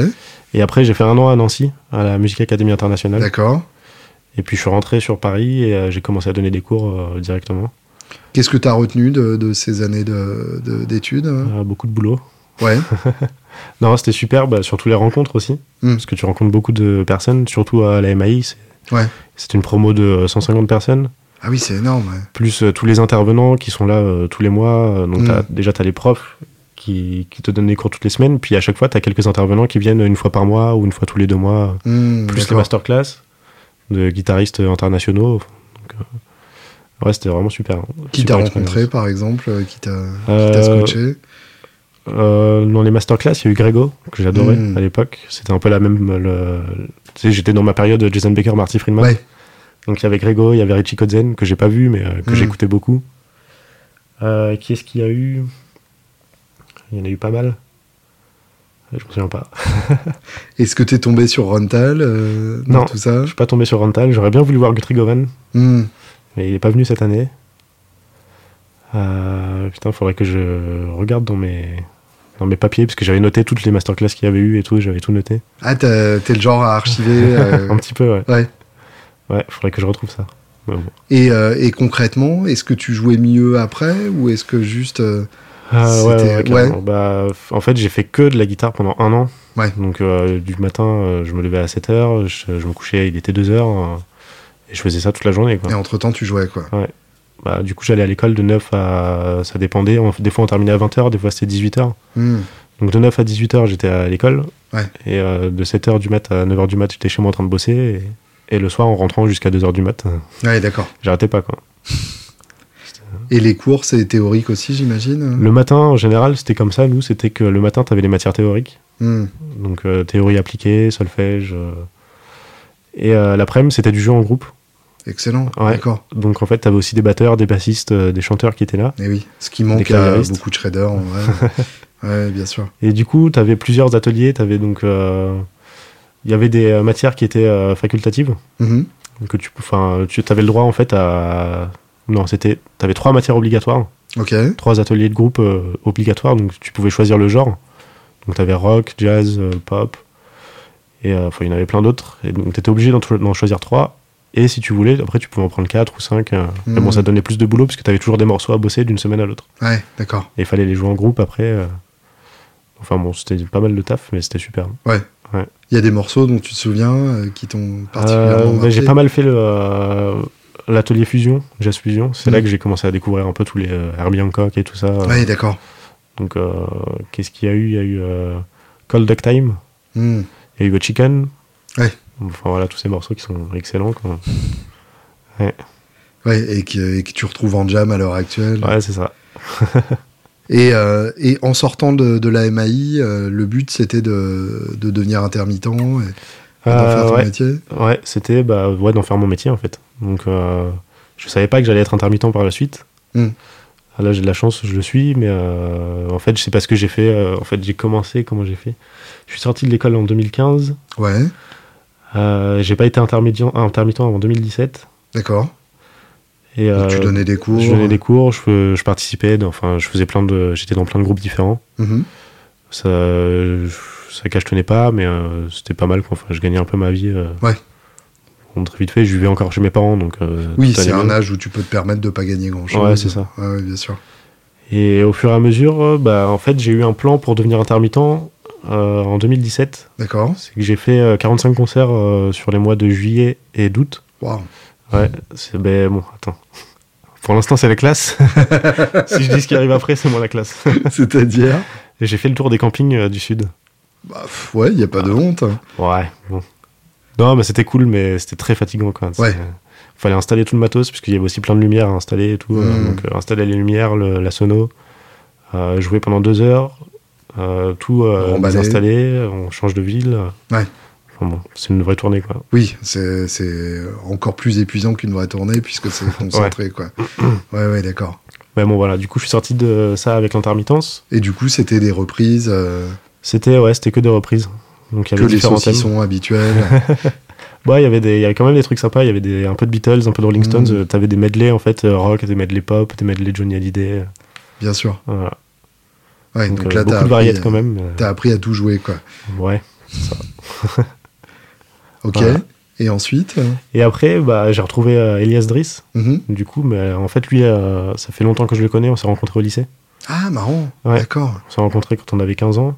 Et après, j'ai fait un an à Nancy, à la Musique Académie Internationale. d'accord. Et puis, je suis rentré sur Paris et euh, j'ai commencé à donner des cours euh, directement. Qu'est-ce que tu as retenu de, de ces années de- de- d'études? Euh, beaucoup de boulot. Ouais, Non, c'était super, bah, surtout les rencontres aussi. Mm. Parce que tu rencontres beaucoup de personnes, surtout à la MAI. C'est Ouais. c'est une promo de euh, 150 personnes, ah oui, c'est énorme. ouais. plus euh, tous les intervenants qui sont là euh, tous les mois. Euh, Donc, Mm. déjà, tu as les profs qui, qui te donnent des cours toutes les semaines. Puis, à chaque fois, tu as quelques intervenants qui viennent une fois par mois ou une fois tous les deux mois. Hmm, plus les masterclass de guitaristes internationaux. Donc, euh, ouais, c'était vraiment super. Qui t'a rencontré, par exemple euh, Qui t'a Euh, scotché Euh, dans les masterclass, il y a eu Grego, que j'adorais Mm. à l'époque. C'était un peu la même. Le... Tu sais, j'étais dans ma période de Jason Baker, Marty Friedman. Ouais. Donc il y avait Grego, il y avait Richie Kotzen, que j'ai pas vu, mais euh, que Mm. j'écoutais beaucoup. Euh, qui est-ce qu'il y a eu? Il y en a eu pas mal. Je me souviens pas. Est-ce que t'es tombé sur Rontal euh, dans Non. tout ça? Je suis pas tombé sur Rental. J'aurais bien voulu voir Guthrie Govan, Hmm, mais il est pas venu cette année. Euh, putain, faudrait que je regarde dans mes, dans mes papiers, parce que j'avais noté toutes les masterclass qu'il y avait eu et tout, j'avais tout noté. Ah, t'es le genre à archiver. euh, Un petit peu, ouais. ouais. Ouais, faudrait que je retrouve ça. Bon. Et, euh, et concrètement, est-ce que tu jouais mieux après ou est-ce que juste. euh, Ah, ouais, ouais. Bah, en fait, j'ai fait que de la guitare pendant un an. Ouais. Donc, euh, du matin, euh, je me levais à 7h, je, je me couchais, il était 2h, et je faisais ça toute la journée, quoi. Et entre temps, tu jouais quoi Bah, du coup, j'allais à l'école de 9 à. Ça dépendait. On- Des fois, on terminait à 20h, des fois, c'était 18h. Hmm, Donc, de 9 à 18h, j'étais à l'école. Ouais. Et euh, de 7h du mat à 9h du mat, j'étais chez moi en train de bosser. Et, et le soir, en rentrant jusqu'à 2h du mat, euh, Ouais, d'accord. j'arrêtais pas, quoi. Et les cours, c'est théorique aussi, j'imagine Le matin, en général, c'était comme ça. Nous, c'était que le matin, t'avais les matières théoriques. Hmm, Donc euh, théorie appliquée, solfège. euh. Et l'après-midi, c'était du jeu en groupe. Excellent, Ouais. d'accord. Donc en fait, t'avais aussi des batteurs, des bassistes, euh, des chanteurs qui étaient là. Et oui, ce qui manque à beaucoup de shredders, en vrai. ouais, bien sûr. Et du coup, t'avais plusieurs ateliers. T'avais donc, euh, il y avait des euh, matières qui étaient facultatives. Mhm, Que tu, tu avais le droit en fait à, non, c'était, t'avais trois matières obligatoires, Ok. trois ateliers de groupe obligatoires. Donc tu pouvais choisir le genre. Donc t'avais rock, jazz, pop. Et euh, enfin, il y en avait plein d'autres. Et donc t'étais obligé d'en, d'en choisir trois. Et si tu voulais, après, tu pouvais en prendre 4 ou 5. euh. Mais bon, ça donnait plus de boulot parce que tu avais toujours des morceaux à bosser d'une semaine à l'autre. Ouais, d'accord. Et il fallait les jouer en groupe après. euh. Enfin bon, c'était pas mal de taf, mais c'était super. Il y a des morceaux dont tu te souviens euh, qui t'ont particulièrement Euh, marqué j'ai pas mal fait l'atelier Fusion, Jazz Fusion. C'est là que j'ai commencé à découvrir un peu tous les Herbie Hancock et tout ça. Ouais, d'accord. Donc, qu'est-ce qu'il y a eu? Il y a eu Cold Duck Time, Hmm. il y a eu The Chicken. Ouais. Enfin voilà, tous ces morceaux qui sont excellents. quoi. Ouais, et que, et que tu retrouves en jam à l'heure actuelle. Ouais, c'est ça. Et, euh, et en sortant de, de la MAI, euh, le but c'était de, de devenir intermittent et, d'en Euh, faire ton ouais. métier? Ouais, c'était bah, ouais, d'en faire mon métier en fait. Donc, je savais pas que j'allais être intermittent par la suite. Hmm. Ah, Là, j'ai de la chance, je le suis, mais euh, en fait, c'est parce que j'ai fait. euh, en fait, j'ai commencé. Comment j'ai fait? Je suis sorti de l'école en 2015. Ouais, j'ai pas été intermittent, intermittent avant 2017. d'accord. Et euh, tu donnais des cours. je donnais des cours, je, participais, enfin, je faisais plein de, j'étais dans plein de groupes différents. Mhm. Ça, ça cache-tenait pas, mais euh, c'était pas mal. Quoi. Enfin, je gagnais un peu ma vie. euh. Ouais. Bon, très vite fait, je vivais encore chez mes parents, donc. euh, Oui, c'est un âge où tu peux te permettre de pas gagner grand chose. Ouais, c'est ça. Ouais, ouais, bien sûr. Et au fur et à mesure, euh, bah, en fait, j'ai eu un plan pour devenir intermittent euh, en 2017. D'accord. C'est que j'ai fait euh, 45 concerts euh, sur les mois de juillet et d'août. Waouh. Ouais, c'est ben bon, attends. Pour l'instant, c'est la classe. si je dis ce qui arrive après, c'est moi la classe. C'est-à-dire j'ai fait le tour des campings euh, du sud. bah, pff, Ouais, il n'y a pas de honte. hein. Ouais, bon. Non, mais c'était cool, mais c'était très fatigant quoi. Ouais. Fallait installer tout le matos, puisqu'il y avait aussi plein de lumières à installer et tout. euh, Mhm. donc, euh, installer les lumières, le- la sono, euh, jouer pendant deux heures, euh, tout euh, désinstaller, on change de ville. Ouais. Enfin bon, c'est une vraie tournée quoi. Oui, c'est encore plus épuisant qu'une vraie tournée puisque c'est concentré, quoi. Ouais, ouais, d'accord. Mais bon, voilà, du coup, je suis sorti de ça avec l'intermittence. Et du coup, c'était des reprises, euh, C'était, ouais, c'était que des reprises. Donc, il y que avait les différents thèmes. saucissons habituels. Ouais, il y avait des, il y avait quand même des trucs sympas. Il y avait des, un peu de Beatles, un peu de Rolling Stones. Mhm. Euh, T'avais des medley en fait, euh, rock, des medley pop, des medley Johnny Hallyday. Bien sûr. Voilà. Ouais, Donc, donc, euh, là, beaucoup de appris, variétés quand même. mais- t'as appris à tout jouer, quoi. Ouais. Ok. Voilà. Et ensuite euh, Et après, bah, j'ai retrouvé euh, Elias Driss. mhm. Du coup, mais euh, en fait, lui, euh, ça fait longtemps que je le connais. On s'est rencontrés au lycée. Ah, marrant. Ouais. D'accord. On s'est rencontrés quand on avait 15 ans.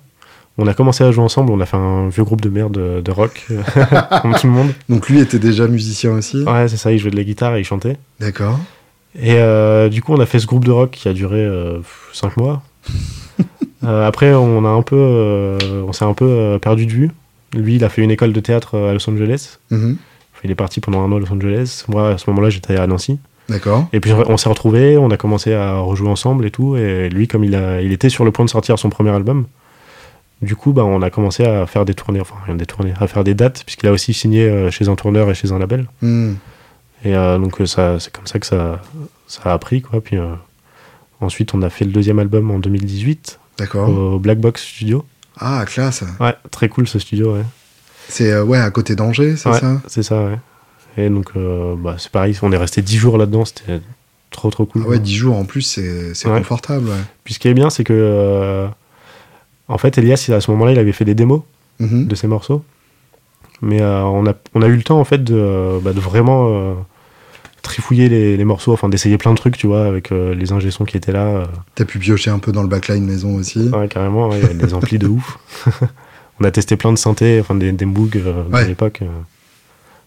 On a commencé à jouer ensemble. On a fait un vieux groupe de merde de, de rock, comme tout le monde. Donc lui était déjà musicien aussi. Ouais, c'est ça. Il jouait de la guitare et il chantait. D'accord. Et euh, du coup, on a fait ce groupe de rock qui a duré 5 mois. Euh, après, on a un peu, euh, on s'est un peu euh, perdu de vue. Lui, il a fait une école de théâtre à Los Angeles. Mhm. Il est parti pendant un an à Los Angeles. Moi, à ce moment-là, j'étais à Nancy. D'accord. Et puis, on s'est retrouvés, on a commencé à rejouer ensemble et tout. Et lui, comme il, a, il était sur le point de sortir son premier album, du coup, bah, on a commencé à faire des tournées, enfin, rien des tournées, à faire des dates, puisqu'il a aussi signé chez un tourneur et chez un label. Hmm. Et euh, donc, ça, c'est comme ça que ça, ça a appris, quoi. Puis euh, ensuite, on a fait le deuxième album en 2018 D'accord. au Black Box Studio. Ah, classe. Ouais, très cool ce studio, ouais. C'est euh, ouais à côté d'Angers, c'est Ouais, ça? C'est ça, ouais. Et donc, euh, bah, c'est pareil, on est resté 10 jours là-dedans, c'était trop trop cool. Ah ouais, 10 jours en plus, c'est Ouais. confortable. ouais. Puis ce qui est bien, c'est que, euh, en fait, Elias, à ce moment-là, il avait fait des démos Mhm. de ses morceaux. Mais on, a, on a eu le temps, en fait, de, bah, de vraiment trifouiller les, les morceaux, enfin, d'essayer plein de trucs, tu vois, avec euh, les ingé qui étaient là. euh, T'as pu piocher un peu dans le backline maison aussi. Ouais, carrément, ouais, il y avait des amplis de ouf. On a testé plein de synthés, enfin des, des Moog euh, Ouais. de l'époque. euh.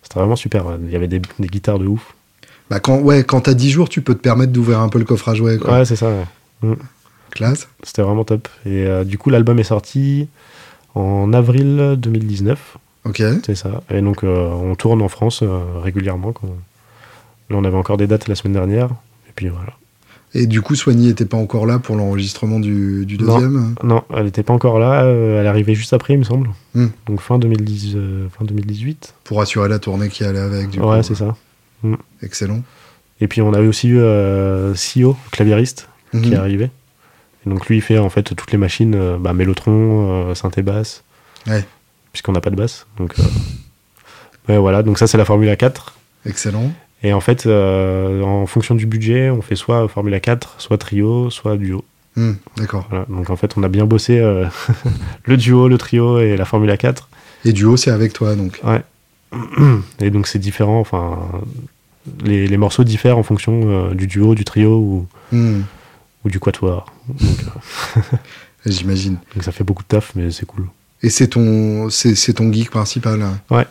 C'était vraiment super. ouais. Il y avait des, des guitares de ouf. Bah quand ouais, quand t'as 10 jours, tu peux te permettre d'ouvrir un peu le coffre à jouer. Quoi. Ouais, c'est ça. ouais. Classe. C'était vraiment top. Et du coup, l'album est sorti en avril 2019. Ok. C'est ça. Et donc, on tourne en France régulièrement. quoi. Là, on avait encore des dates la semaine dernière. Et puis voilà. Et du coup, Soigny était pas encore là pour l'enregistrement du, deuxième. Non, elle n'était pas encore là. euh, elle arrivait juste après, il me semble. Hmm. Donc fin, 2010, euh, fin 2018. Pour assurer la tournée qui allait avec. Du ouais, c'est ça. Excellent. Et puis on avait aussi eu euh, Sio, claviériste, qui Mhm. est arrivé. Et donc lui, il fait en fait toutes les machines, euh, bah, mélotron, euh, synthé basse, Ouais. puisqu'on n'a pas de basse. Donc ouais, voilà, donc ça c'est la Formule 4. Excellent. Et en fait, euh, en fonction du budget, on fait soit Formule 4, soit trio, soit duo. Hmm, D'accord. Voilà. Donc en fait, on a bien bossé euh, le duo, le trio et la Formule 4. Et duo, c'est avec toi donc. Ouais. et donc c'est différent. Enfin, les, les, morceaux diffèrent en fonction du duo, du trio ou, Hmm. ou du quatuor. Euh, J'imagine. donc ça fait beaucoup de taf, mais c'est cool. Et c'est ton, c'est, c'est ton geek principal. hein Ouais,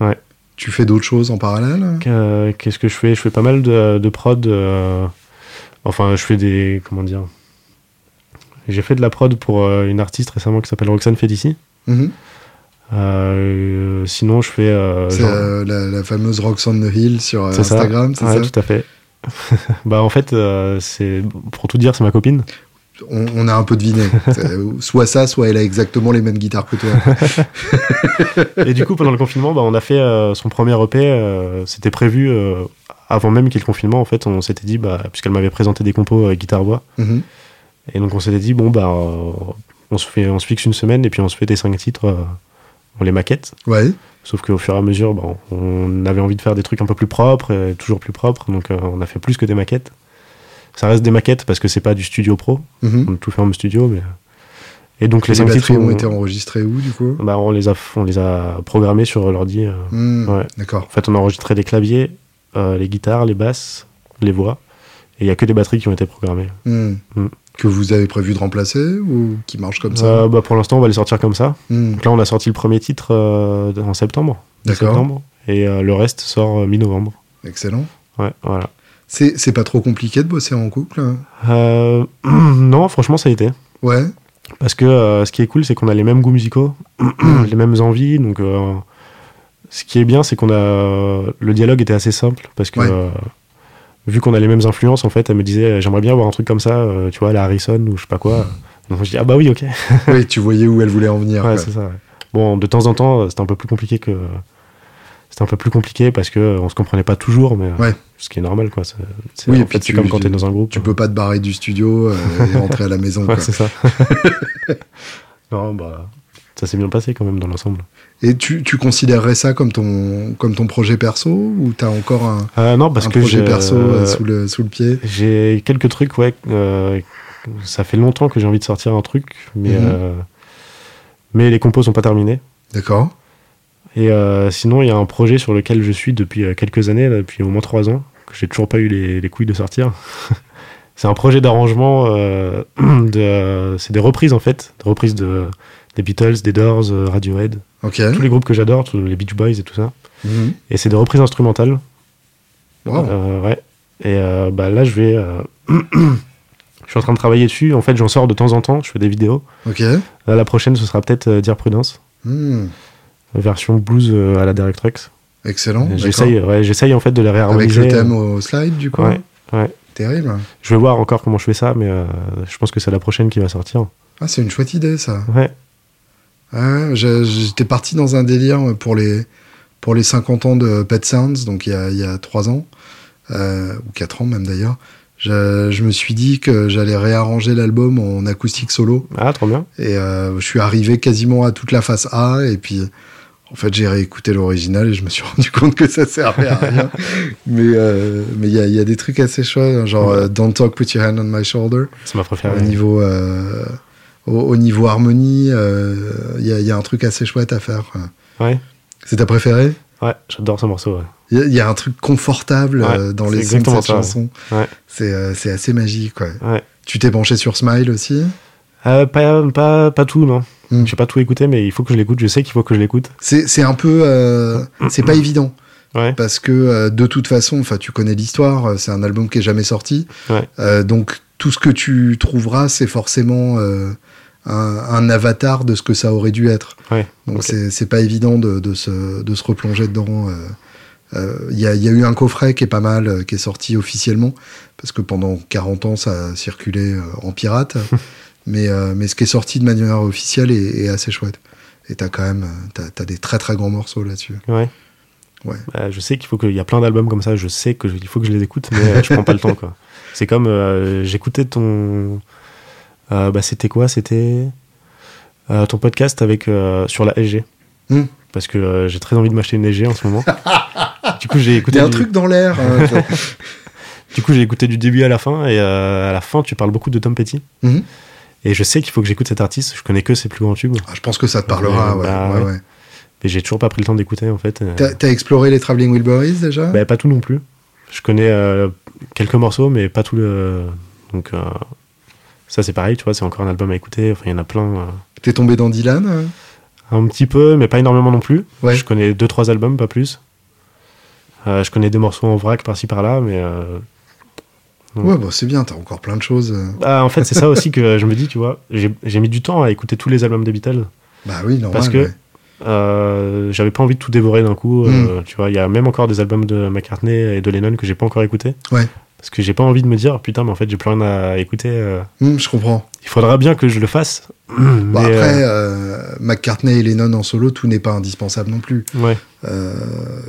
ouais. Tu fais d'autres choses en parallèle? Qu'est-ce que je fais? Je fais pas mal de, de prod. euh, enfin, je fais des. Comment dire J'ai fait de la prod pour euh, une artiste récemment qui s'appelle Roxane Félicie. Mhm. Euh, sinon, je fais. C'est genre- la, la fameuse on the Hill sur C'est ça. Instagram, c'est Ouais, ça? tout à fait. bah, en fait, c'est pour tout dire, c'est ma copine. On, on a un peu deviné. Soit ça, soit elle a exactement les mêmes guitares que toi. Et du coup, pendant le confinement, bah, on a fait euh, son premier EP. euh, C'était prévu euh, avant même qu'il y ait le confinement. En fait, on s'était dit, bah, puisqu'elle m'avait présenté des compos guitare-voix, Mhm. et donc on s'était dit, bon, bah, on, se fait, on se fixe une semaine et puis on se fait des cinq titres, on les maquette. Ouais. Sauf qu'au fur et à mesure, bah, on avait envie de faire des trucs un peu plus propres, et toujours plus propres, donc on a fait plus que des maquettes. Ça reste des maquettes parce que c'est pas du studio pro, Mhm. on a tout fait en studio, mais. Et donc les, Les cinq titres, batteries ont on, été enregistrées où, du coup? Bah, on les a, on les a programmés sur l'ordi. euh. Hmm, Ouais. D'accord. En fait, on a enregistré les claviers, euh, les guitares, les basses, les voix, et il y a que des batteries qui ont été programmées. Hmm. Mm. Que vous avez prévu de remplacer ou qui marche comme ça? Euh, bah, pour l'instant, on va les sortir comme ça. Hmm. Donc là, on a sorti le premier titre euh, en septembre. D'accord. et euh, le reste sort euh, mi-novembre. Excellent. Ouais, voilà. C'est, pas trop compliqué de bosser en couple hein Euh, non, franchement, ça a été. Ouais. Parce que euh, ce qui est cool, c'est qu'on a les mêmes goûts musicaux, les mêmes envies. Donc, euh, ce qui est bien, c'est qu'on a. Le dialogue était assez simple. Parce que, Ouais. vu qu'on a les mêmes influences, en fait, elle me disait J'aimerais bien avoir un truc comme ça, tu vois, la Harrison ou je sais pas quoi. Donc, je dis Ah bah oui, ok. oui, tu voyais où elle voulait en venir. Ouais, c'est ça. ouais. Bon, de temps en temps, c'était un peu plus compliqué que. C'était un peu plus compliqué parce que euh, on se comprenait pas toujours, mais euh, Ouais. ce qui est normal, quoi. C'est, Oui, c'est comme quand tu- t'es dans un groupe. Tu peux pas te barrer du studio euh, et rentrer à la maison. Ouais, c'est ça. non, bah, ça s'est bien passé quand même dans l'ensemble. Et tu, tu considérerais ça comme ton, comme ton projet perso ou t'as encore un, Euh, non, parce un que projet perso euh, sous, le, sous le pied? j'ai quelques trucs, ouais. ça fait longtemps que j'ai envie de sortir un truc, mais, Mhm. euh, mais les compos sont pas terminés. D'accord Et euh, sinon, il y a un projet sur lequel je suis depuis euh, quelques années, là, depuis au moins trois ans, que j'ai toujours pas eu les, les couilles de sortir. c'est un projet d'arrangement, euh, de, c'est des reprises en fait, des reprises de, des Beatles, des Doors, Radiohead, tous les groupes que j'adore, tous les Beach Boys et tout ça. Mhm. Et c'est des reprises instrumentales. Wow. Euh, ouais. Et euh, bah, là, je vais. euh, je suis en train de travailler dessus. En fait, j'en sors de temps en temps. Je fais des vidéos. Ok. Là, la prochaine, ce sera peut-être Dire Prudence, Hmm. Version blues euh, à la Directrix. Excellent. J'essaye, ouais, en fait de les Avec réharmoniser. le thème au slide, du coup Ouais, ouais. Terrible. Je vais voir encore comment je fais ça, mais euh, je pense que c'est la prochaine qui va sortir. Ah, c'est une chouette idée, ça. Ouais. J'étais parti dans un délire pour les, pour les 50 ans de Pet Sounds, donc il y a, il y a 3 ans, euh, ou 4 ans même d'ailleurs. Je, je me suis dit que j'allais réarranger l'album en acoustique solo. Ah, trop bien. Et euh, je suis arrivé quasiment à toute la face A. Et puis, en fait, j'ai réécouté l'original et je me suis rendu compte que ça servait à rien. mais euh, mais il y a, y a des trucs assez chouettes, hein, genre Ouais. euh, Don't Talk, Put Your Hand on My Shoulder. C'est ma préférée. Au niveau, euh, au, au niveau harmonie, euh, il y, a, y a un truc assez chouette à faire. Ouais. C'est ta préférée? Ouais, j'adore ce morceau. Ouais. Il y a- il y, a un truc confortable Ouais, dans les sons de cette ça, chanson. Ouais. C'est c'est assez magique. Ouais. Tu t'es penché sur Smile aussi? Euh, pas, pas, pas tout, non. Hmm. J'ai pas tout écouté, mais il faut que je l'écoute. Je sais qu'il faut que je l'écoute. C'est un peu. euh, c'est pas évident. Ouais. Parce que euh, de toute façon, enfin, tu connais l'histoire, euh, c'est un album qui est jamais sorti. Ouais. Donc tout ce que tu trouveras, c'est forcément un, un avatar de ce que ça aurait dû être. Ouais. Donc Ok. c'est pas évident de, de, se, de se replonger dedans. Euh, Il y, a, y a eu un coffret qui est pas mal, euh, qui est sorti officiellement, parce que pendant 40 ans, ça a circulé euh, en pirate. mais, euh, mais ce qui est sorti de manière officielle est, est assez chouette. Et t'as quand même euh, t'as, t'as des très très grands morceaux là-dessus. Ouais. Ouais. Bah, je sais qu'il faut qu'il y a plein d'albums comme ça. Je sais que je- il faut que je les écoute, mais euh, je prends pas le temps. quoi. C'est comme euh, j'écoutais ton. bah, c'était quoi? C'était ton podcast avec sur la SG. Hmm. Parce que j'ai très envie de m'acheter une SG en ce moment. du coup, j'ai Il y écouté. a un du... truc dans l'air. hein. Du coup, j'ai écouté du début à la fin, et à la fin, tu parles beaucoup de Tom Petty. Mhm. Et je sais qu'il faut que j'écoute cet artiste. Je connais que ses plus grands tubes. Ah, je pense que ça te parlera. Ouais, Ouais, bah, ouais, ouais. Mais j'ai toujours pas pris le temps d'écouter en fait. T'as exploré les Traveling Wilburys déjà? Bah, Pas tout non plus. Je connais quelques morceaux, mais pas tout le. Donc ça c'est pareil, tu vois, c'est encore un album à écouter. Enfin, il y en a plein. T'es tombé dans Dylan Un petit peu, mais pas énormément non plus. Je connais deux trois albums, pas plus. je connais des morceaux en vrac par-ci par-là, mais Ouais, bah, c'est bien, t'as encore plein de choses. Bah, en fait, c'est ça aussi que je me dis, tu vois. J'ai mis du temps à écouter tous les albums des Beatles. Bah oui, normal. Parce que euh, j'avais pas envie de tout dévorer d'un coup. Euh, hmm. tu vois, il y a même encore des albums de McCartney et de Lennon que j'ai pas encore écoutés. Ouais. Parce que j'ai pas envie de me dire, putain, mais en fait, j'ai plus rien à écouter. Hmm, je comprends. Il faudra bien que je le fasse. Bah, après, McCartney et Lennon en solo, tout n'est pas indispensable non plus. Ouais.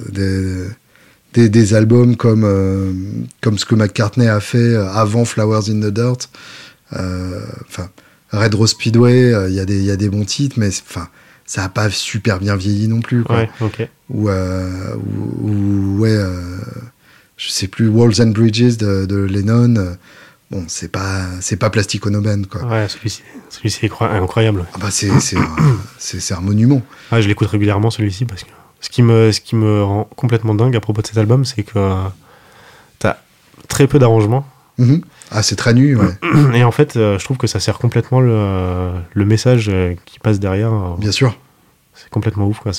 Des des, albums comme, euh, comme ce que McCartney a fait euh, avant Flowers in the Dirt. Euh, enfin, Red Rose Speedway, il y, a des, y a des bons titres, mais enfin, ça n'a pas super bien vieilli non plus. Quoi. Ouais, ok. Ou, ou, ouais, je sais plus, Walls and Bridges de, de Lennon bon, c'est pas, c'est pas Plastic Ono quoi. Ouais, celui-ci, celui-ci est incroyable. Ah bah c'est, c'est, un, un monument. Ouais, je l'écoute régulièrement celui-ci parce que ce qui me, ce qui me rend complètement dingue à propos de cet album, c'est que tu as très peu d'arrangements. Mhm. Ah, c'est très nu, ouais. Et en fait, euh, je trouve que ça sert complètement le, le message euh, qui passe derrière. Bien sûr. C'est complètement ouf, quoi.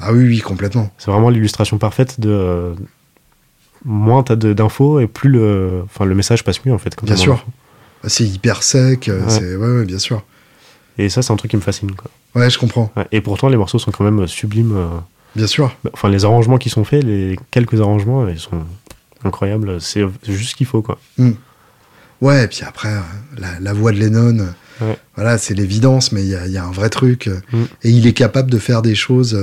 Ah oui, oui, complètement. C'est vraiment l'illustration parfaite de. Moins t'as d'infos et plus le, enfin, le message passe mieux, en fait. Bien sûr. Bah, c'est hyper sec, euh. Ouais, ouais, bien sûr. Et ça, c'est un truc qui me fascine, quoi. Ouais, je comprends. Et pourtant, les morceaux sont quand même sublimes. Bien sûr. Bah, enfin, les arrangements qui sont faits, les quelques arrangements, ils sont incroyables. C'est juste ce qu'il faut, quoi. Hmm. Ouais, et puis après, euh, la, voix de Lennon, euh, voilà, c'est l'évidence, mais il y a, un vrai truc. Euh, hmm. Et il est capable de faire des choses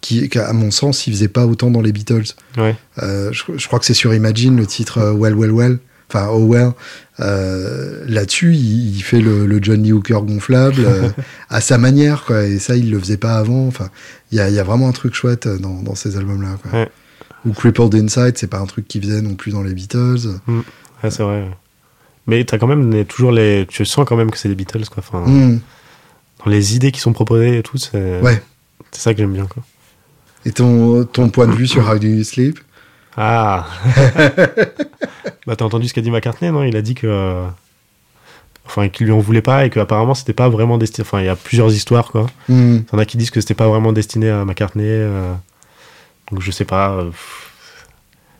qui, à mon sens, il faisait pas autant dans les Beatles. Ouais. je, crois que c'est sur Imagine, le titre Well, Well, Well. Enfin, Oh Well. Là-dessus, il, fait le, le, John Lee Hooker gonflable à sa manière, quoi. Et ça, il le faisait pas avant. Enfin, il y a, vraiment un truc chouette dans, dans ces albums-là. Ouais. Ou Crippled Inside, c'est pas un truc qui faisait non plus dans les Beatles. Mm. Ouais, c'est vrai. Mais as quand même toujours les. Tu sens quand même que c'est des Beatles, quoi. Enfin, mm. Dans les idées qui sont proposées et tout, c'est. Ouais. C'est ça que j'aime bien, quoi. Et ton, ton point de vue sur How Do You Sleep? Ah. Bah, t'as entendu ce qu'a dit McCartney, non? Il a dit que enfin qui lui en voulait pas et qu'apparemment c'était pas vraiment destiné enfin il y a plusieurs histoires quoi. Mm. il y en a qui disent que c'était pas vraiment destiné à McCartney euh, donc je sais pas euh,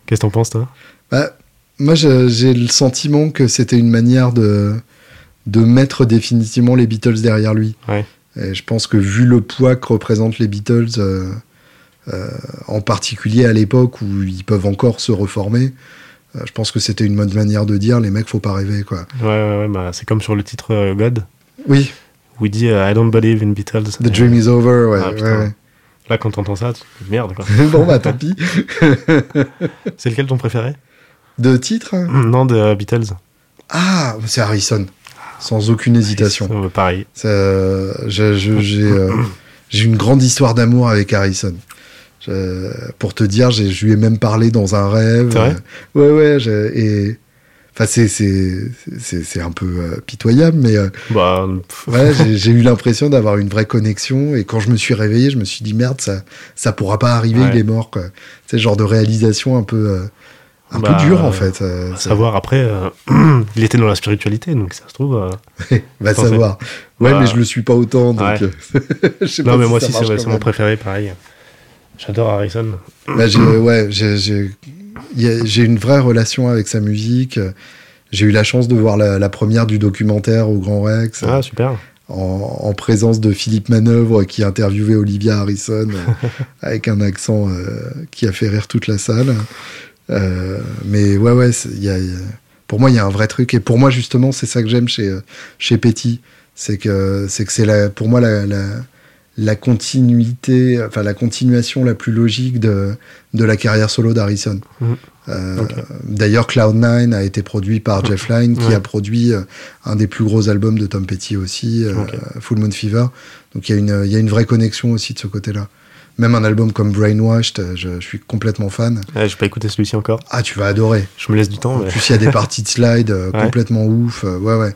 qu'est-ce que t'en penses toi? Bah, moi j'ai le sentiment que c'était une manière de de mettre définitivement les Beatles derrière lui. Ouais. et je pense que vu le poids que représentent les Beatles euh, en particulier à l'époque où ils peuvent encore se reformer euh, je pense que c'était une bonne manière de dire les mecs, faut pas rêver, quoi. Ouais, ouais, ouais bah, c'est comme sur le titre euh, God. Oui. Où il dit euh, I don't believe in Beatles. The dream is over, ouais. Ah, ouais, Là, quand t'entends ça, tu merde, quoi. bon, bah, tant pis. c'est lequel ton préféré? De titre? Non, de Beatles. Ah, c'est Harrison. Sans aucune hésitation. Harrison, pareil. J'ai une grande histoire d'amour avec Harrison pour te dire, je lui ai même parlé dans un rêve. Vrai? Ouais, ouais. Et enfin, c'est c'est un peu euh, pitoyable, mais euh, bah, ouais, j'ai eu l'impression d'avoir une vraie connexion. Et quand je me suis réveillé, je me suis dit merde, ça ça pourra pas arriver, il est mort. C'est genre de réalisation un peu euh, un peu bah, dur en fait. à savoir après, il était dans la spiritualité, donc ça se trouve. va savoir. Ouais, bah, mais je le suis pas autant, donc. non, mais moi aussi, c'est mon préféré, pareil. J'adore Harrison. Bah, j'ai, ouais, j'ai une vraie relation avec sa musique. J'ai eu la chance de voir la, première du documentaire au Grand Rex. Ah, super. En, présence de Philippe Manœuvre qui interviewait Olivia Harrison avec un accent euh, qui a fait rire toute la salle. Euh, mais ouais, ouais, y a, pour moi, il y a un vrai truc. Et pour moi, justement, c'est ça que j'aime chez, chez Petit. C'est que c'est que c'est pour moi la, la, la continuité, enfin la continuation la plus logique de, de la carrière solo d'Harrison. Mhm. Euh, d'ailleurs, Cloud9 a été produit par Jeff Lynne, qui a produit euh, un des plus gros albums de Tom Petty aussi, euh, Full Moon Fever. Donc il y, a une, y a une vraie connexion aussi de ce côté-là. Même un album comme Brainwashed, je, suis complètement fan. Ouais, je pas écouté celui-ci encore. Ah, tu vas adorer. Je me laisse du temps. En plus, il y a des parties de slide complètement ouf. ouais, ouais.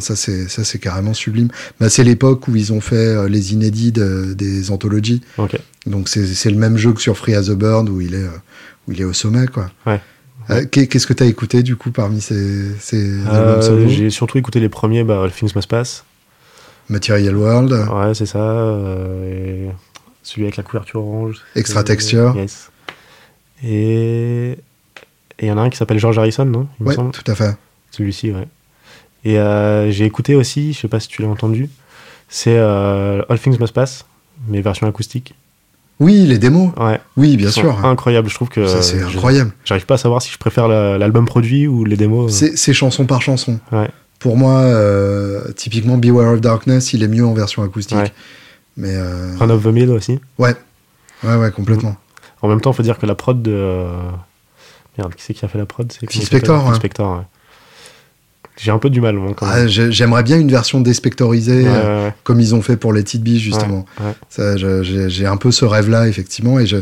Ça, c'est ça, c'est carrément sublime. Bah, c'est l'époque où ils ont fait euh, les inédits des anthologies. Donc c'est le même jeu que sur Free as a Bird où il est euh, où il est au sommet, quoi. Ouais. Euh, qu'est-ce que tu as écouté du coup parmi ces, J'ai surtout écouté les premiers, bah, Things Must Pass. Material World. Ouais, c'est ça. celui avec la couverture orange. Extra Texture. Yes. Et il y en a un qui s'appelle George Harrison, non? Oui, tout à fait. Celui-ci, ouais. Et euh, j'ai écouté aussi, je sais pas si tu l'as entendu, c'est euh, All Things Must Pass, mais version acoustique. Oui, les démos. Ouais. Oui, bien sûr. Incroyable, je trouve que. c'est incroyable. J'arrive pas à savoir si je préfère l'album produit ou les démos. C'est chanson par chanson. Ouais. Pour moi, euh, typiquement Beware of Darkness, il est mieux en version acoustique. Ouais. Mais. Run of the Mill aussi. Ouais. Ouais, ouais, complètement. En même temps, il faut dire que la prod de. Merde, qui c'est qui a fait la prod C'est Spector. Spector, ouais. J'ai un peu du mal, moi, quand ah, J'aimerais bien une version déspectorisée, euh, comme ils ont fait pour les It justement. J'ai un peu ce rêve-là, effectivement, et je,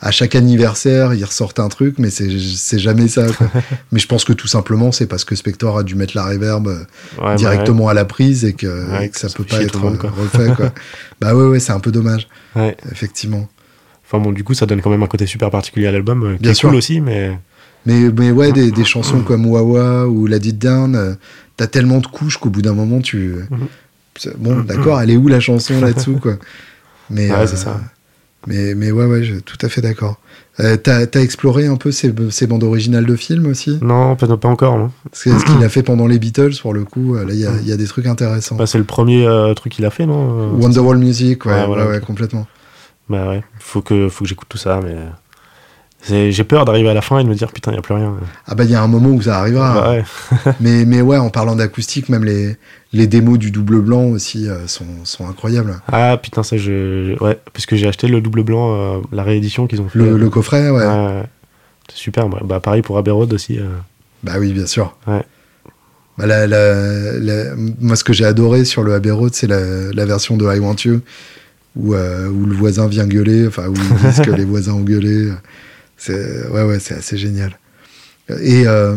à chaque anniversaire, ils ressortent un truc, mais c'est jamais ça. mais je pense que tout simplement, c'est parce que Spector a dû mettre la reverb euh, bah directement à la prise et que, ça, peut pas être refait. Quoi. bah ouais, ouais, c'est un peu dommage. Effectivement. Enfin bon, du coup, ça donne quand même un côté super particulier à l'album, euh, qui bien est sûr. cool aussi, mais. Mais, mais ouais, des, des chansons comme Wawa ou La Dit Down, euh, t'as tellement de couches qu'au bout d'un moment, tu. Bon, d'accord, elle est où la chanson là-dessous, quoi Mais, ouais, c'est ça. Euh, mais, mais ouais, ouais, je, tout à fait d'accord. Euh, t'as as exploré un peu ces, ces, bandes originales de films aussi? Non, pas, pas encore. Non. C'est ce qu'il a fait pendant les Beatles, pour le coup. Là, il y, y, a des trucs intéressants. Bah, c'est le premier truc qu'il a fait, non? Wonderwall Music, ouais, ouais, ouais, complètement. Bah ouais, faut que, faut que j'écoute tout ça, mais. J'ai peur d'arriver à la fin et de me dire putain, il n'y a plus rien. Ah bah il y a un moment où ça arrivera. Bah ouais. mais, mais ouais, en parlant d'acoustique, même les, les démos du double blanc aussi euh, sont, sont, incroyables. Ah putain, ça je. Ouais, puisque j'ai acheté le double blanc, euh, la réédition qu'ils ont fait. Le, coffret, ouais. ouais c'est super. Bah pareil pour Abbey Road aussi. Euh. Bah oui, bien sûr. Ouais. Bah, la, la, moi, ce que j'ai adoré sur le Abbey Road, c'est la, version de I Want You, où, où le voisin vient gueuler, enfin, où ils disent que les voisins ont gueulé. C'est ouais, ouais, c'est assez génial. Et euh,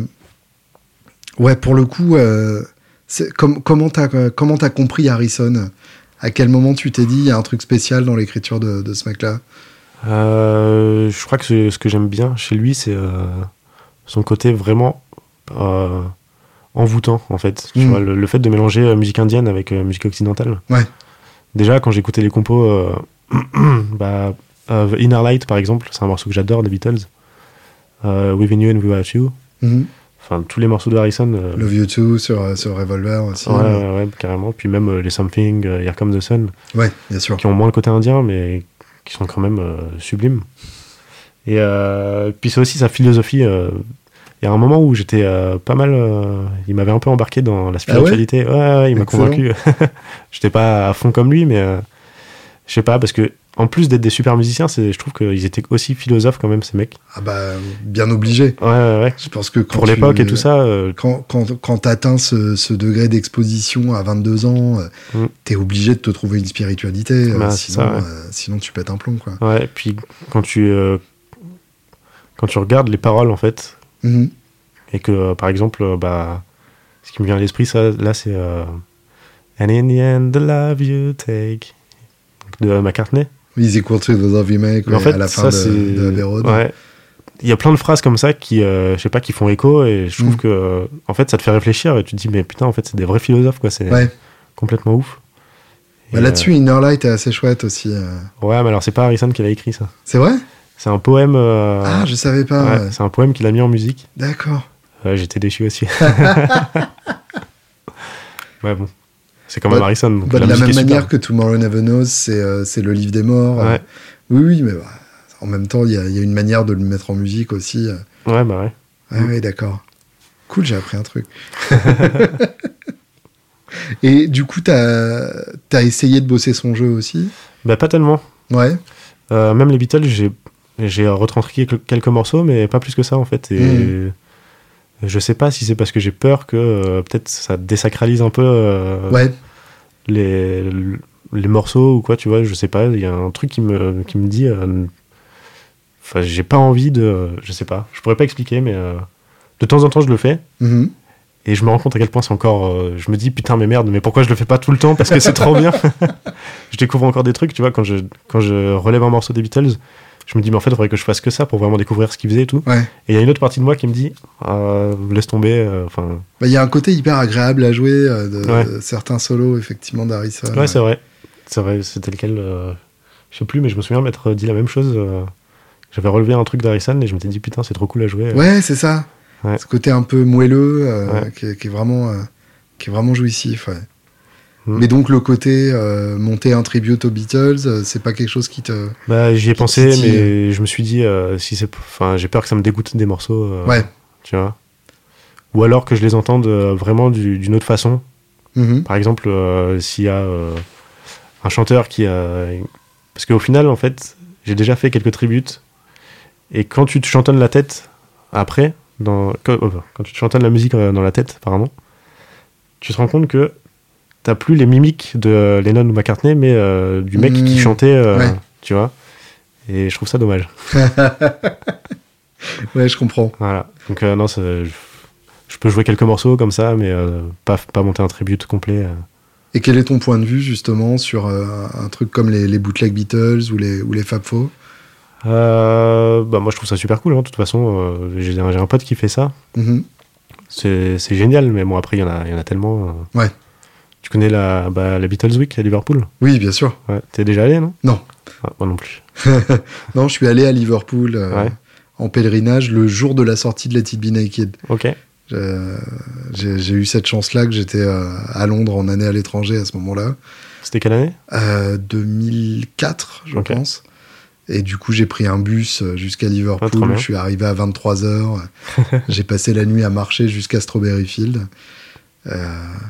ouais, pour le coup, euh, com comment t'as comment as compris Harrison? À quel moment tu t'es dit il y a un truc spécial dans l'écriture de, de, ce mec-là? Euh, Je crois que ce, ce que j'aime bien chez lui, c'est son côté vraiment envoûtant en fait. Tu hmm. vois, le, fait de mélanger musique indienne avec musique occidentale. Ouais. Déjà, quand j'écoutais les compos, bah Uh, Inner Light, par exemple, c'est un morceau que j'adore des Beatles. Uh, Within You and Without You. Mm-hmm. Enfin, tous les morceaux de Harrison. Euh, Love You Too sur, euh, sur Revolver aussi. Ouais, ouais, ouais, carrément. Puis même euh, les Something, Here Comes the Sun. Ouais, bien sûr. Qui ont moins le côté indien, mais qui sont quand même sublimes. Et puis c'est aussi sa philosophie. Il y a un moment où j'étais pas mal. il m'avait un peu embarqué dans la ah spiritualité. ouais, ouais, il m'a convaincu. j'étais pas à fond comme lui, mais je sais pas, parce que en plus d'être des super musiciens, je trouve qu'ils étaient aussi philosophes quand même, ces mecs. Ah bah, bien obligés. Ouais, ouais, ouais. Je pense que Pour l'époque et tout ça. Euh, quand, quand, quand tu atteins ce, degré d'exposition à 22 ans, euh, mm. tu es obligé de te trouver une spiritualité. Euh, bah, sinon, sinon, tu pètes un plomb, quoi. Ouais, et puis quand tu, quand tu regardes les paroles, en fait, mm-hmm. et que, par exemple, bah, ce qui me vient à l'esprit, ça, là, c'est. And in the end, the love you take. De McCartney. Is equal to the love you make en fait, à la fin ça, de, de Ouais. Il y a plein de phrases comme ça qui, euh, je sais pas, qui font écho et je trouve mm. que, en fait, ça te fait réfléchir et tu te dis, mais putain, en fait, c'est des vrais philosophes, quoi. C'est complètement ouf. Bah, Là-dessus, euh, Inner Light est assez chouette aussi. Euh. Ouais, mais alors c'est pas Harrison qui l'a écrit, ça. C'est vrai? C'est un poème. Ah, je savais pas. C'est un poème qu'il a mis en musique. D'accord. J'étais déçu aussi. ouais, bon. C'est quand même Harrison. de la, même manière que Tomorrow Never Knows, c'est euh, le livre des morts. Euh. oui, oui, mais bah, en même temps, il y, a une manière de le mettre en musique aussi. Euh. Ouais, bah ouais. Ouais, ouais d'accord. Cool, j'ai appris un truc. Et du coup, t'as as essayé de bosser son jeu aussi? Bah, pas tellement. Ouais. même les Beatles, j'ai retranscrit quelques morceaux, mais pas plus que ça, en fait. Et. Hmm. Je sais pas si c'est parce que j'ai peur que euh, peut-être ça désacralise un peu euh, les, les morceaux ou quoi, tu vois, je sais pas. Il y a un truc qui me, qui me dit. Euh, enfin, j'ai pas envie de. Je sais pas. Je pourrais pas expliquer, mais de temps en temps, je le fais. Mm-hmm. Et je me rends compte à quel point c'est encore. je me dis putain, mais merde, mais pourquoi je le fais pas tout le temps? Parce que c'est trop bien. je découvre encore des trucs, tu vois, quand je, quand je relève un morceau des Beatles, je me dis, mais en fait, il faudrait que je fasse que ça pour vraiment découvrir ce qu'ils faisaient et tout. Ouais. Et il y a une autre partie de moi qui me dit, euh, laisse tomber, euh, enfin. Bah, Il y a un côté hyper agréable à jouer euh, de, Ouais. de certains solos, effectivement, d'Harrison. ouais, c'est vrai. C'est vrai, c'était lequel Je sais plus, mais je me souviens m'être dit la même chose. J'avais relevé un truc d'Harrison et je m'étais dit, putain, c'est trop cool à jouer. Ouais, c'est ça. Ce côté un peu moelleux, qui, est, qui est vraiment, qui est vraiment jouissif. ouais. Mm. Mais donc le côté euh, monter un tribute aux Beatles, euh, c'est pas quelque chose qui te. Bah, j'y ai pensé, mais je me suis dit, euh, si c'est, enfin, j'ai peur que ça me dégoûte des morceaux. Ouais. Tu vois. Ou alors que je les entende vraiment du- d'une autre façon. Mhm. Par exemple, s'il y a un chanteur qui a, parce qu'au final, en fait, j'ai déjà fait quelques tributes. Et quand tu te chantonnes la tête après, dans, quand, quand tu te chantonnes la musique dans la tête, apparemment, tu te rends compte que t'as plus les mimiques de Lennon ou McCartney, mais euh, du mec Mmh. qui chantait, euh, Ouais. tu vois. Et je trouve ça dommage. Ouais, je comprends. Voilà. Donc euh, non, je, peux jouer quelques morceaux comme ça, mais pas, pas monter un tribute complet. Et quel est ton point de vue justement sur un truc comme les, les bootleg Beatles ou les, ou les Fab Four? Bah moi je trouve ça super cool. hein. De toute façon, j'ai un, pote qui fait ça. Mhm. C'est génial, mais bon après il y en a, il y en a tellement. Ouais. Tu connais la, bah, la Beatles Week à Liverpool? Oui, bien sûr. Ouais. T'es déjà allé, non? Non. Ah, Moi non plus. Non, je suis allé à Liverpool euh, Ouais. en pèlerinage le jour de la sortie de Let It Be Naked. Ok. Euh, J'ai eu cette chance-là que j'étais euh, à Londres en année à l'étranger à ce moment-là. C'était quelle année? Euh, 2004, je pense. Et du coup, j'ai pris un bus jusqu'à Ah, Liverpool. je suis arrivé à 23h. j'ai passé la nuit à marcher jusqu'à Strawberry Field. Euh,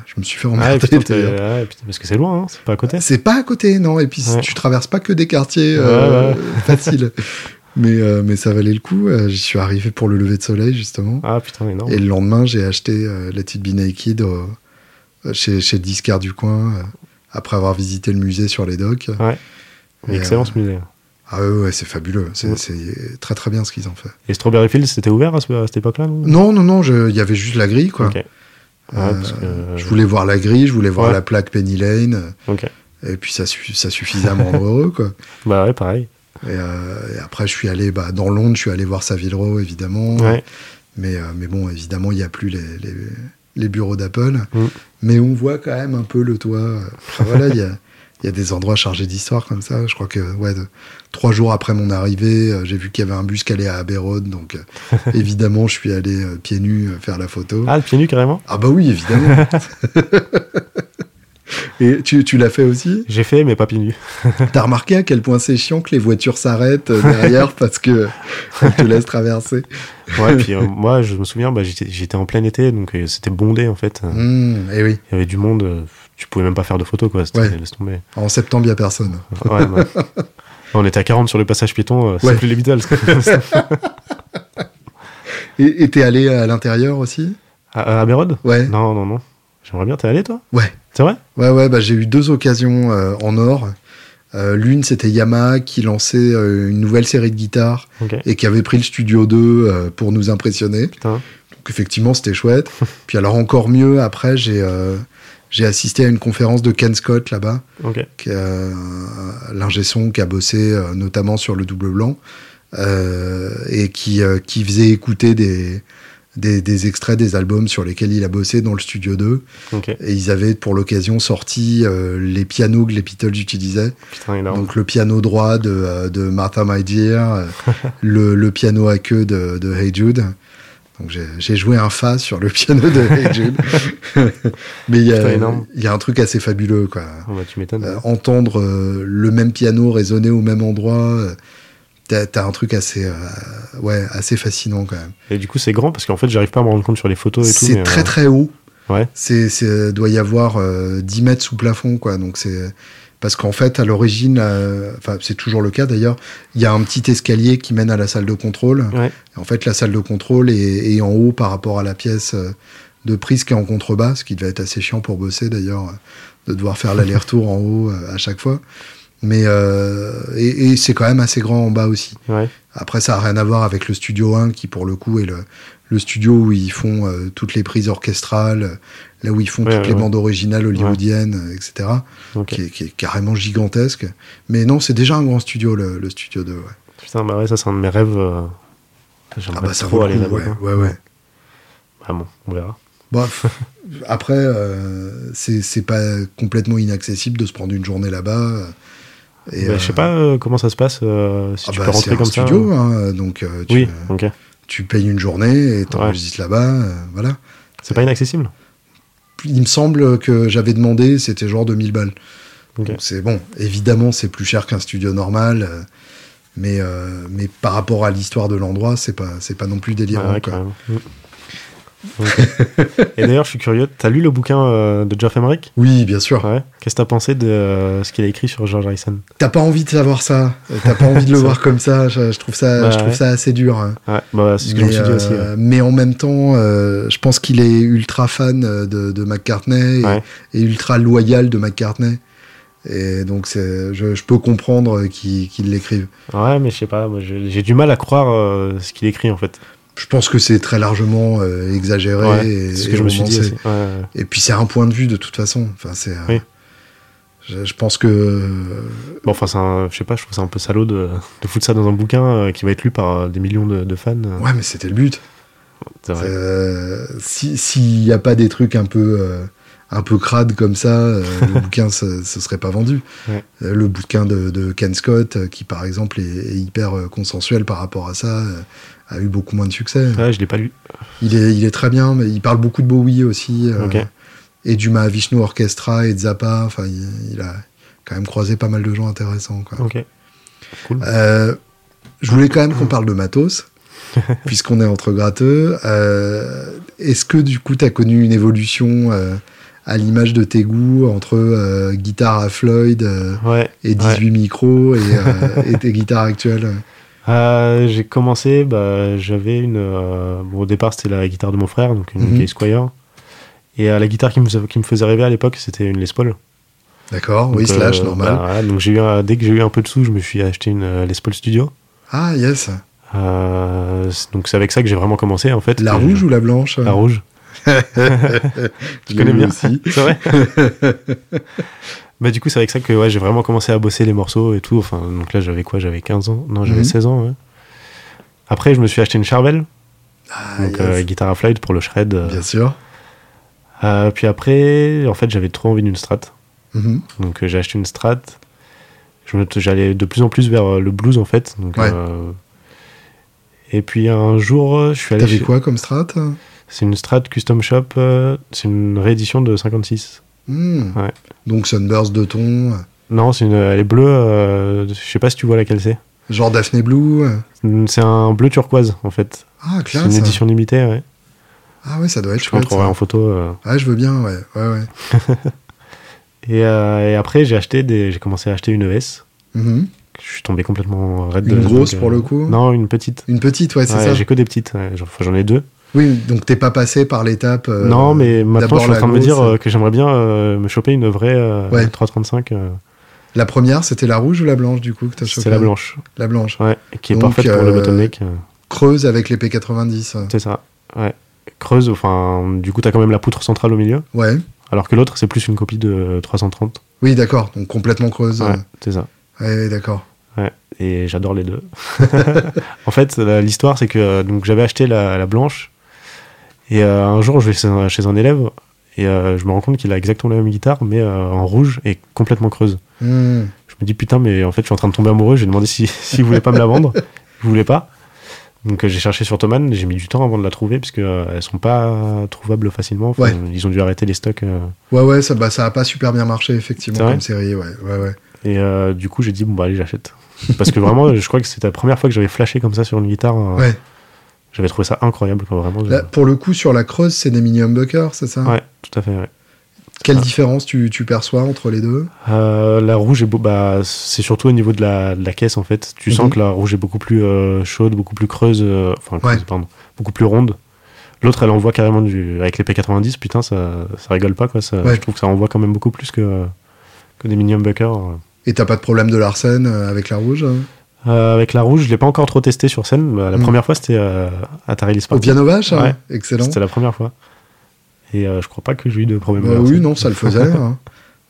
je me suis fait Ah, emmerder. putain, t'es- d'ailleurs. ouais, putain, parce que c'est loin, hein, c'est pas à côté. C'est pas à côté, non. Et puis, Ouais. tu traverses pas que des quartiers euh, Ouais, faciles. Mais, euh, mais ça valait le coup. Euh, J'y suis arrivé pour le lever de soleil, justement. Ah putain, énorme. Et le lendemain, j'ai acheté Let It Be Naked chez, chez le disquaire du coin, après avoir visité le musée sur les docks. Mais Et, Excellent ce musée. Ah ouais, ouais, c'est fabuleux. C'est Ouais. très très bien ce qu'ils ont fait. Et Strawberry Fields, c'était ouvert à, ce- à cette époque-là non? Non, non, non, il y avait juste la grille, quoi. Ok. Ouais, Euh, parce que- Je voulais voir la grille, je voulais voir Ouais. la plaque Penny Lane, et puis ça, ça suffisait à me rendre heureux, quoi. Bah ouais, pareil. Et, euh, et après, je suis allé bah, dans Londres, je suis allé voir Savile Row, évidemment. Ouais. Mais, euh, mais bon, évidemment, il n'y a plus les, les, les bureaux d'Apple. Mm. Mais on voit quand même un peu le toit. Enfin, voilà, il y a, y a des endroits chargés d'histoire comme ça. Je crois que ouais, de- trois jours après mon arrivée, euh, j'ai vu qu'il y avait un bus qui allait à Abbey Road. Donc, euh, évidemment, je suis allé euh, pieds nus faire la photo. Ah, le pied nu carrément? Ah bah oui, évidemment. Et tu, tu l'as fait aussi? J'ai fait, mais pas pieds nus. T'as remarqué à quel point c'est chiant que les voitures s'arrêtent derrière parce que elles te laissent traverser? Ouais, puis euh, moi, je me souviens, bah, j'étais en plein été, donc euh, c'était bondé en fait. Il Mmh, Et oui, y avait du monde, euh, tu pouvais même pas faire de photos, quoi. Ouais. laisse tomber. en septembre, il n'y a personne. Ouais, bah. On était à 40 sur le passage piéton, euh, c'est Ouais. plus les Beatles. Et t'es allé à l'intérieur aussi? À, à Ouais. Non, non, non. J'aimerais bien, t'es allé toi? Ouais. C'est vrai? Ouais, ouais, bah, j'ai eu deux occasions euh, en or. Euh, L'une, c'était Yamaha qui lançait euh, une nouvelle série de guitares et qui avait pris le Studio 2 euh, pour nous impressionner. Putain. Donc effectivement, c'était chouette. Puis alors encore mieux, après, j'ai j'ai assisté à une conférence de Ken Scott là-bas, Ok. qui est euh, l'ingé son qui a bossé euh, notamment sur le double blanc euh, et qui, euh, qui faisait écouter des, des, des extraits des albums sur lesquels il a bossé dans le Studio 2. Ok. Et ils avaient pour l'occasion sorti euh, les pianos que les Beatles utilisaient. Putain. Donc le piano droit de, de Martha My Dear, le, le piano à queue de, de Hey Jude. Donc j'ai- joué un fa sur le piano de Hey Jude. Mais il y, a- il y a un truc assez fabuleux. Quoi. Oh, bah, tu. Euh, entendre euh, le même piano résonner au même endroit, euh, t'as un truc assez, euh, ouais, assez fascinant quand même. Et du coup, c'est grand parce qu'en fait, j'arrive pas à me rendre compte sur les photos et tout. C'est très très haut. Ouais. C'est, doit y avoir euh, 10 mètres sous plafond, quoi. Donc c'est parce qu'en fait, à l'origine, euh, enfin c'est toujours le cas d'ailleurs, il y a un petit escalier qui mène à la salle de contrôle. Ouais. En fait, la salle de contrôle est, est en haut par rapport à la pièce euh, de prise qui est en contrebas, ce qui devait être assez chiant pour bosser d'ailleurs, euh, de devoir faire l'aller-retour en haut à chaque fois. Mais euh, et, et c'est quand même assez grand en bas aussi. Ouais. Après, ça a rien à voir avec le Studio 1 qui, pour le coup, est le, le studio où ils font euh, toutes les prises orchestrales, là où ils font toutes les bandes originales hollywoodiennes, etc. Qui, est, carrément gigantesque. Mais non, c'est déjà un grand studio, le, studio 2. Putain, bah ouais, ça c'est un de mes rêves. Euh, ah bah ça trop aller là-bas. Ouais, ouais, Ah bon, on verra. Bref, après, euh, c'est pas complètement inaccessible de se prendre une journée là-bas. Et, bah, je sais pas comment ça se passe, si ah tu bah, peux rentrer comme studio, Hein, donc tu, oui, ok tu payes une journée et t'enregistres là-bas, euh, voilà. C'est pas inaccessible? Il me semble que j'avais demandé, c'était genre 2000 balles. C'est bon, évidemment c'est plus cher qu'un studio normal, euh, mais, euh, mais par rapport à l'histoire de l'endroit, c'est pas, pas non plus délirant. Et d'ailleurs, je suis curieux, t'as lu le bouquin euh, de Geoff Emerick? Oui, bien sûr. Qu'est-ce que t'as pensé de euh, ce qu'il a écrit sur George Harrison? T'as pas envie de savoir ça. T'as pas envie de le voir comme ça. Je, trouve ça, je trouve ça assez dur. Hein. Ouais, bah, c'est ce que mais, je me suis dit aussi. Euh, mais en même temps, je pense qu'il est ultra fan de, de McCartney et, ultra loyal de McCartney. Et donc, je, je, peux comprendre qu'il l'écrive. Ouais, mais je sais pas, j'ai du mal à croire ce qu'il écrit en fait je pense que c'est très largement euh, exagéré. et, ce que je me suis dit. Et puis c'est un point de vue de toute façon. Enfin, c'est. Euh, je, pense que. Bon, enfin, je sais pas, je trouve ça un peu salaud de, de foutre ça dans un bouquin euh, qui va être lu par des millions de, fans. Ouais, mais c'était le but. S'il n'y a pas des trucs un peu un peu crade comme ça, le bouquin ce, ce serait pas vendu. le bouquin de, Ken Scott, qui par exemple est, hyper consensuel par rapport à ça, a eu beaucoup moins de succès. Ouais, je l'ai pas lu. Il est, il est très bien, mais il parle beaucoup de Bowie aussi. Euh, et du Mahavishnu Orchestra et de Zappa. Enfin, il, a quand même croisé pas mal de gens intéressants. Quoi. Cool. Euh, je voulais quand même qu'on parle de matos, puisqu'on est entre gratteux. Euh, est-ce que du coup, tu as connu une évolution à l'image de tes goûts entre guitare à Floyd et 18 micros et, et, tes guitares actuelles? Euh, j'ai commencé, bah, j'avais une. Euh, bon, au départ, c'était la guitare de mon frère, donc une mm Squire. Et euh, la guitare qui me, qui me faisait rêver à l'époque, c'était une Les Paul. D'accord, oui, slash, normal. Bah, donc dès que j'ai eu un peu de sous, je me suis acheté une Les Paul Studio. Ah, yes. donc c'est avec ça que j'ai vraiment commencé, en fait. La rouge ou la blanche? La rouge. tu connais bien aussi. C'est vrai. Bah, du coup, c'est avec ça que ouais, j'ai vraiment commencé à bosser les morceaux et tout. Enfin, donc là, j'avais quoi? J'avais 15 ans? Non, j'avais 16 mhm. ans. Après, je me suis acheté une Charvel. Ah, donc, euh, guitare à Floyd pour le shred. Euh. Bien sûr. Euh, puis après, en fait, j'avais trop envie d'une strat. Mhm. Donc, j'ai acheté une strat. J'allais de plus en plus vers le blues, en fait. Donc, et puis un jour, je suis allé. T'avais quoi comme strat? C'est une strat Custom Shop. c'est une réédition de 56. Hmm. Donc Sunburst de ton. Non, c'est une, elle est bleue. Euh, je sais pas si tu vois laquelle c'est. Genre Daphne Blue. C'est un bleu turquoise en fait. Ah, C'est une édition limitée, ouais. Ah ouais, ça doit être chouette. Je en photo. Euh. Ah, je veux bien, ouais, ouais, ouais. Euh, et, après, j'ai acheté des, j'ai commencé à acheter une ES. Mm-hmm. Je suis tombé complètement raide. Une grosse pour le coup. Non, une petite. Une petite, ouais, c'est ça. J'ai que des petites. J'en ai deux. Oui, donc t'es pas passé par l'étape. Euh, non, mais maintenant je suis en train de me dire euh, que j'aimerais bien euh, me choper une vraie 335. La première, c'était la rouge ou la blanche du coup que t'as chopé C'est la blanche. La blanche. Ouais, qui est parfaite pour le bottleneck. Creuse avec les P90. C'est ça. Ouais. Creuse, enfin, du coup t'as quand même la poutre centrale au milieu. Ouais. Alors que l'autre, c'est plus une copie de 330. Oui, d'accord. Donc complètement creuse. Ouais, c'est ça. Ouais, d'accord. Ouais, et j'adore les deux. en fait, l'histoire, c'est que donc j'avais acheté la, la, blanche et euh, un jour, je vais chez un, élève et euh, je me rends compte qu'il a exactement la même guitare, mais euh, en rouge et complètement creuse. Hmm. Je me dis putain, mais en fait, je suis en train de tomber amoureux. J'ai demandé s'il si, si voulait pas me la vendre. Il voulait pas. Donc j'ai cherché sur Thomann, j'ai mis du temps avant de la trouver parce que elles sont pas trouvables facilement. Ils ont dû arrêter les stocks. Ouais ouais, ça bah, ça a pas super bien marché effectivement comme série, ouais ouais ouais. Et du coup j'ai dit bon bah allez j'achète parce que vraiment je crois que c'était la première fois que j'avais flashé comme ça sur une guitare. Ouais. J'avais trouvé ça incroyable, vraiment. pour le coup, sur la creuse, c'est des mini humbuckers, c'est ça? Ouais, tout à fait, ouais. Quelle différence tu, tu, perçois entre les deux? Euh, La rouge est bah, c'est surtout au niveau de la, de la, caisse en fait. Tu sens mhm. que la rouge est beaucoup plus euh, chaude, beaucoup plus creuse, euh, enfin pardon, beaucoup plus ronde. L'autre, elle envoie carrément du avec les P90. Putain, ça, ça rigole pas quoi. Ça, Je trouve que ça envoie quand même beaucoup plus que, que des mini humbuckers. Et t'as pas de problème de l'arsène avec la rouge Euh, avec la rouge, je l'ai pas encore trop testé sur scène. La Mm. première fois, c'était euh, à Tarelli Au piano vache, hein Ouais. excellent. C'était la première fois. Et euh, je crois pas que j'ai eu de problème. Bah oui, non, ça le faisait. hein.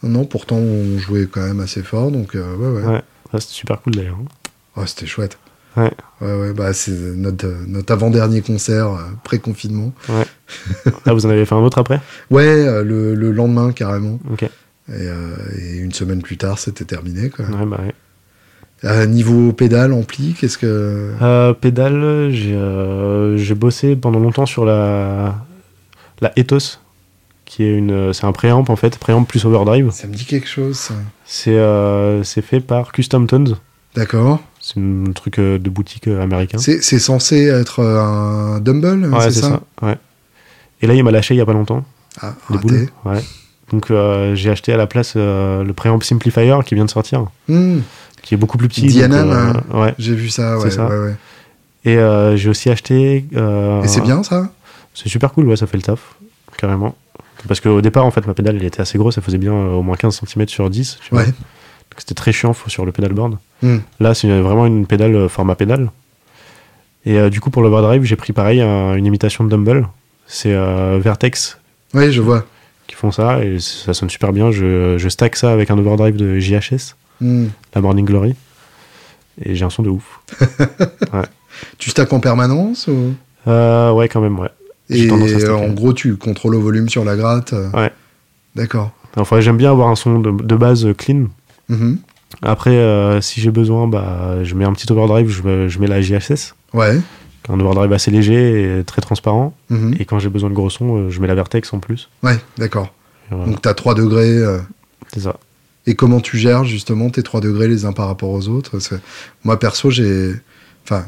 Non, pourtant on jouait quand même assez fort, donc euh, ouais, ouais. Ouais. Ah, c'était super cool d'ailleurs. Oh, c'était chouette. Ouais. Ouais, ouais, bah c'est notre, notre avant-dernier concert euh, pré-confinement. Ah, vous en avez fait un autre après? Ouais, euh, le, le lendemain carrément. Ok. Et, euh, et une semaine plus tard, c'était terminé. Quoi. Ouais, bah ouais. Euh, niveau pédale, ampli, qu'est-ce que. Euh, pédale, j'ai euh, j'ai bossé pendant longtemps sur la, la Ethos, qui est une, c'est un préamp en fait, préamp plus overdrive. Ça me dit quelque chose. C'est euh, c'est fait par Custom Tones. D'accord. C'est un truc euh, de boutique américain. C'est censé être un dumble, Ouais, c'est c'est ça, ça. Ouais. Et là, il m'a lâché il y a pas longtemps, Ah, les raté. boules. Ouais. Donc euh, j'ai acheté à la place euh, le préamp Simplifier qui vient de sortir, Hmm, qui est beaucoup plus petit. Diana, donc, euh, ouais. J'ai vu ça, ouais. ça. ouais. Et j'ai aussi acheté. Et c'est bien ça? C'est super cool, ouais, ça fait le taf, carrément. Parce qu'au départ, en fait, ma pédale, elle était assez grosse, elle faisait bien au moins 15 cm sur 10. tu vois. Ouais. Donc c'était très chiant sur le pédalboard. Hmm. Là, c'est vraiment une pédale format pédale. Et du coup, pour l'overdrive, j'ai pris pareil, un- une imitation de Dumble. C'est Vertex Oui, je vois. Qui font ça, et ça sonne super bien. Je, je stack ça avec un overdrive de JHS, Hmm. la Morning Glory. Et j'ai un son de ouf. Tu stacks en permanence ou... Euh, ouais, quand même, ouais. Et stacker. en gros, tu contrôles au volume sur la gratte. euh, Ouais. D'accord. Enfin, j'aime bien avoir un son de, de base euh, clean. Mhm. Après, euh, si j'ai besoin, bah, je mets un petit overdrive, je, je mets la JHS, Ouais. Un overdrive assez léger et très transparent. Mhm. Et quand j'ai besoin de gros sons, euh, je mets la Vertex en plus. Ouais, d'accord. Voilà, Donc, tu as 3 degrés. euh, c'est ça. Et comment tu gères justement tes 3 degrés les uns par rapport aux autres? Moi, perso, j'ai. Enfin,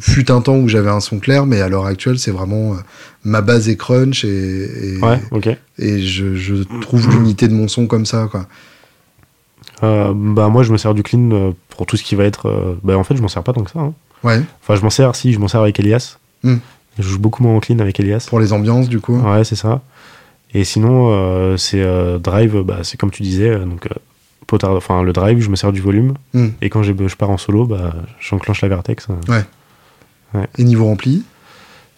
fut un temps où j'avais un son clair, mais à l'heure actuelle, c'est vraiment. euh, ma base est crunch et, et, Ouais, ok. et je, je trouve l'unité de mon son comme ça, quoi. Euh, bah, moi, je me sers du clean pour tout ce qui va être. bah, en fait, je m'en sers pas tant que ça. hein. Ouais, Enfin, je m'en sers, si, je m'en sers avec Elias. Hmm. Je joue beaucoup moins en clean avec Elias. pour les ambiances, du coup. Ouais, c'est ça. Et sinon, euh, c'est euh, drive, bah, c'est comme tu disais, euh, donc euh, potard- enfin le drive, je me sers du volume. Hmm. Et quand je pars en solo, bah, j'enclenche la Vertex. euh. Et niveau ampli?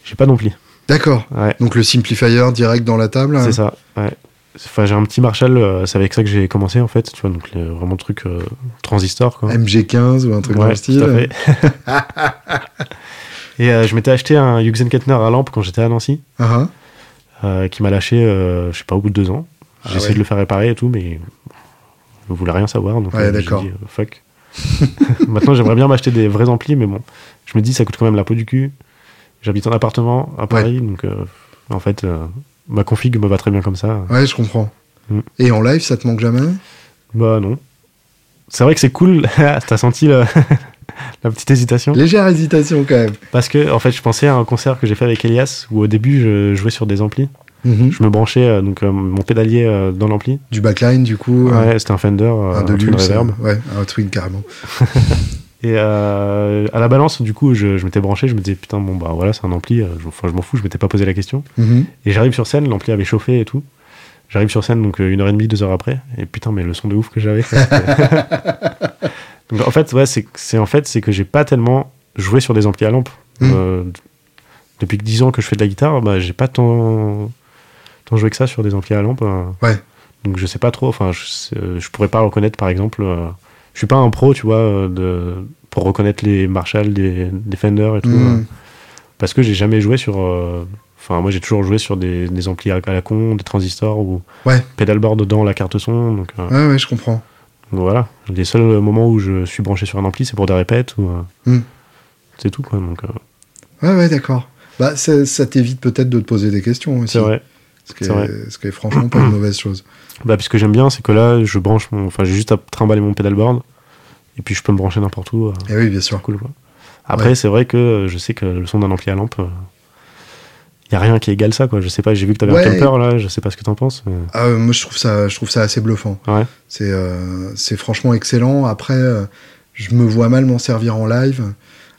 J'ai pas d'ampli. D'accord. Ouais, Donc le simplifier direct dans la table. c'est ça. Ouais. Enfin, j'ai un petit Marshall, euh, c'est avec ça que j'ai commencé en fait, tu vois, donc le- vraiment truc euh, transistor quoi. MG15 ou un truc dans Ouais, le style. tout à fait. Et euh, je m'étais acheté un Hughes Kettner à lampe quand j'étais à Nancy, euh, qui m'a lâché, je sais pas, au bout de deux ans. J'ai Ah essayé ouais. de le faire réparer et tout, mais je voulais rien savoir, donc Ouais, j'ai d'accord. dit, fuck. Maintenant, j'aimerais bien m'acheter des vrais amplis, mais bon, je me dis, ça coûte quand même la peau du cul. J'habite en appartement à Paris, donc en fait, ma config me va très bien comme ça. Ouais, je comprends. Hmm. Et en live, ça te manque jamais? Bah non. C'est vrai que c'est cool, t'as senti le- la petite hésitation? Légère hésitation quand même. Parce que, en fait, je pensais à un concert que j'ai fait avec Elias où au début je jouais sur des amplis. Mhm. Je me branchais euh, donc euh, mon pédalier euh, dans l'ampli. Du backline, du coup. euh, Ouais, c'était un Fender, un un Twin Deluxe. Reverb. ouais, un Twin carrément. Et euh, à la balance, du coup, je, je m'étais branché, je me disais putain, bon bah voilà, c'est un ampli, euh, je, enfin, je m'en fous, je m'étais pas posé la question. Mhm. Et j'arrive sur scène, l'ampli avait chauffé et tout. J'arrive sur scène donc euh, une heure et demie, deux heures après, et putain, mais le son de ouf que j'avais. donc en fait, ouais, c'est en fait, c'est que j'ai pas tellement joué sur des amplis à lampe. Mm. Euh, depuis que 10 ans que je fais de la guitare, bah, j'ai pas tant, tant joué que ça sur des amplis à lampe. Ouais. Donc je sais pas trop, enfin, je, je pourrais pas reconnaître par exemple. euh, suis pas un pro, tu vois, euh, de, pour reconnaître les Marshall, des, des Fender et tout. Mhm. euh, parce que j'ai jamais joué sur. euh, Enfin, moi j'ai toujours joué sur des, des amplis à la con, des transistors ou Ouais. pedalboard dans la carte son. Donc, Ouais, ouais, je comprends. donc voilà. Les seuls moments où je suis branché sur un ampli, c'est pour des répètes ou. euh, Mm. C'est tout quoi. Donc euh, Ouais, ouais, d'accord. Bah, ça, ça t'évite peut-être de te poser des questions aussi. c'est vrai. Ce qui est, vrai. ce qui est franchement pas une mauvaise chose. Bah, puis ce que j'aime bien, c'est que là, je branche mon. Enfin, j'ai juste à trimballer mon pedalboard et puis je peux me brancher n'importe où. euh, Et oui, bien sûr. cool quoi. Après, Ouais. c'est vrai que euh, je sais que le son d'un ampli à lampe, il y a rien qui égale ça quoi. Je sais pas, j'ai vu que t'avais Ouais. un camper là, je sais pas ce que t'en penses. mais- Ah, euh, moi, je trouve ça, je trouve ça assez bluffant. Ouais. C'est, euh, franchement excellent. Après, euh, je me vois mal m'en servir en live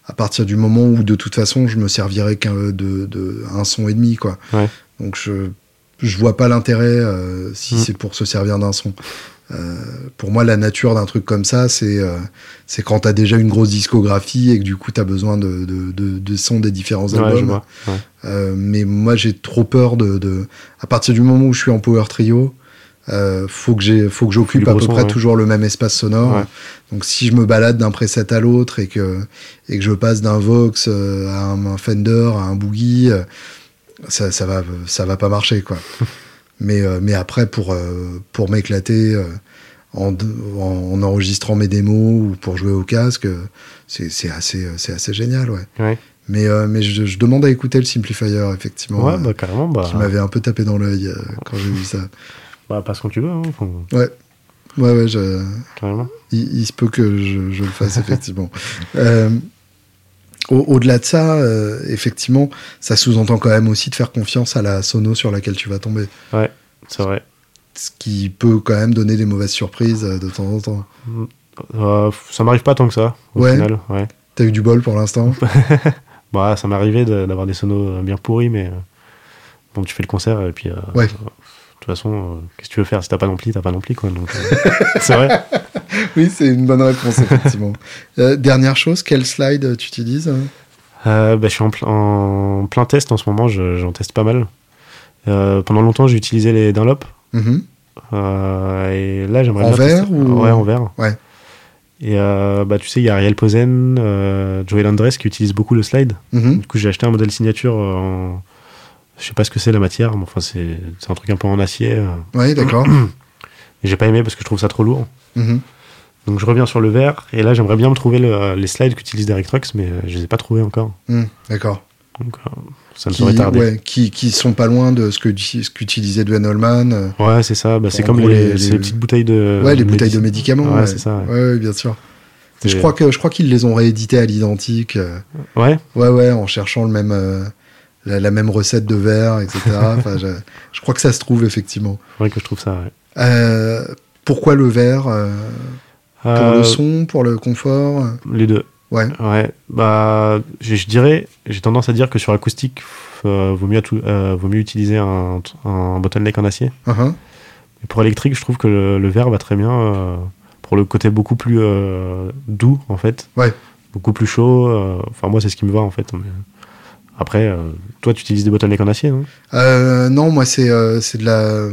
à partir du moment où, de toute façon, je me servirais qu'un de, de un son et demi, quoi. Ouais. Donc, je, je vois pas l'intérêt euh, si Mm. c'est pour se servir d'un son. Pour moi, la nature d'un truc comme ça, c'est c'est quand t'as déjà une grosse discographie et que du coup t'as besoin de, de, de, sons des différents albums. mais moi, j'ai trop peur de, de, À partir du moment où je suis en power trio, euh, faut que j'ai faut que j'occupe à peu près toujours le même espace sonore. Donc si je me balade d'un preset à l'autre et que et que je passe d'un Vox euh, à un, Fender à un Boogie euh, ça, ça va ça va pas marcher quoi mais mais après pour pour m'éclater en, en, enregistrant mes démos ou pour jouer au casque c'est assez assez génial ouais, mais, mais je, demande à écouter le Simplifier, effectivement. Ouais, bah, carrément. Bah... Qui m'avait un peu tapé dans l'œil quand j'ai vu ça. Bah, passe quand tu veux. Hein, ouais. Ouais, ouais, je... Il, se peut que je, le fasse, effectivement. Euh, au-delà de ça, euh, effectivement, ça sous-entend quand même aussi de faire confiance à la sono sur laquelle tu vas tomber. Ouais, c'est vrai. Ce qui peut quand même donner des mauvaises surprises euh, de temps en temps. ça m'arrive pas tant que ça, au ouais. final. Ouais. T'as eu du bol pour l'instant Bah, ça m'est arrivé d'avoir des sonos bien pourris, mais bon, tu fais le concert et puis. ouais de toute façon, euh, qu'est-ce que tu veux faire? Si t'as pas d'ampli, t'as pas d'ampli, quoi. Euh, c'est vrai. oui, c'est une bonne réponse, effectivement. Euh, dernière chose, quel slide tu utilises bah, Je suis en, plein test en ce moment, j'en teste pas mal. pendant longtemps, j'ai utilisé les Dunlop. Mm-hmm. et là, j'aimerais En vert ou... Ouais, en vert. Ouais. Et bah, tu sais, il y a Ariel Posen, Joel Andres qui utilise beaucoup le slide. Mm-hmm. Du coup, j'ai acheté un modèle signature en je sais pas ce que c'est la matière, mais enfin, c'est un truc un peu en acier. Euh. Oui, d'accord. J'ai pas aimé parce que je trouve ça trop lourd. Mm-hmm. Donc je reviens sur le verre, et là j'aimerais bien me trouver les slides qu'utilise Derek Trucks, mais euh, je les ai pas trouvés encore. Mm, d'accord. Donc euh, ça me serait tardé. Ouais, qui, qui sont pas loin de ce que ce qu'utilisait Dwayne Holman. Ouais, c'est ça. Bah, c'est comme les, petites bouteilles de. Ouais, les bouteilles de médicaments. Ouais, c'est ça. Ouais. bien sûr. Je crois que je crois qu'ils les ont réédités à l'identique. Ouais. Ouais, ouais, en cherchant le même la, même recette de verre, etc. enfin, je, crois que ça se trouve effectivement. C'est vrai que je trouve ça. Euh, pourquoi le verre euh, Pour le euh, son, pour le confort Les deux. Ouais. Ouais. Bah, je, dirais, j'ai tendance à dire que sur acoustique, vaut mieux, vaut mieux utiliser un, un bottleneck en acier. Uh-huh. pour électrique, je trouve que le, verre va très bien pour le côté beaucoup plus doux en fait. Ouais. Beaucoup plus chaud. Enfin moi c'est ce qui me va en fait. Après, euh, toi, tu utilises des bottlenecks en acier, non? Euh, Non, moi, c'est euh, c'est de la.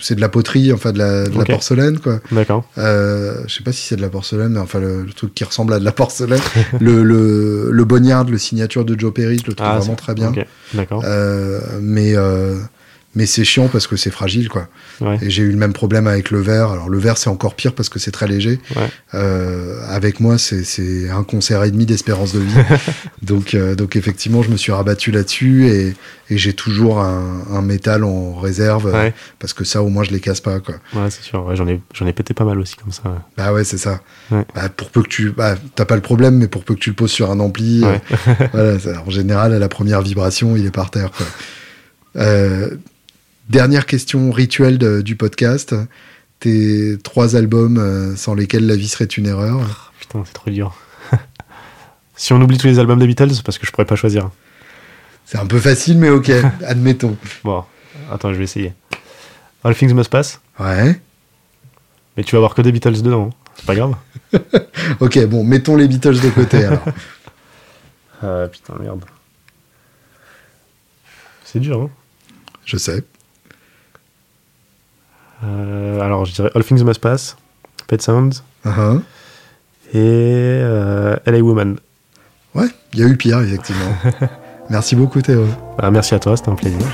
C'est de la poterie, enfin de la, de la porcelaine, quoi. D'accord. je sais pas si c'est de la porcelaine, mais enfin le, truc qui ressemble à de la porcelaine. le, le, le le signature de Joe Perry, je le trouve ah, vraiment très bien. D'accord. mais mais c'est chiant parce que c'est fragile quoi. Et j'ai eu le même problème avec le verre. Alors le verre c'est encore pire parce que c'est très léger. Euh, avec moi c'est un concert et demi d'espérance de vie. donc euh, donc effectivement je me suis rabattu là-dessus et, et j'ai toujours un, un, métal en réserve parce que ça au moins je les casse pas quoi. Ouais c'est sûr. j'en ai j'en ai pété pas mal aussi comme ça. Bah ouais c'est ça. Bah, pour peu que tu bah, t'as pas le problème mais pour peu que tu le poses sur un ampli. Euh, en général à la première vibration il est par terre quoi. Euh, Dernière question rituelle du podcast. Tes trois albums euh, sans lesquels la vie serait une erreur. Oh, putain, c'est trop dur. si on oublie tous les albums des Beatles, parce que je pourrais pas choisir. C'est un peu facile, mais ok, admettons. Bon, attends, je vais essayer. All Things Must Pass. Ouais. Mais tu vas avoir que des Beatles dedans, hein. c'est pas grave. ok, bon, mettons les Beatles de côté alors. Ah putain, merde. C'est dur, hein Je sais. Euh, alors, je dirais All Things Must Pass, Pet Sounds. Uh-huh. Et euh, LA Woman. Ouais, il y a eu pire, effectivement. merci beaucoup, Théo. Bah, merci à toi, c'était un plaisir.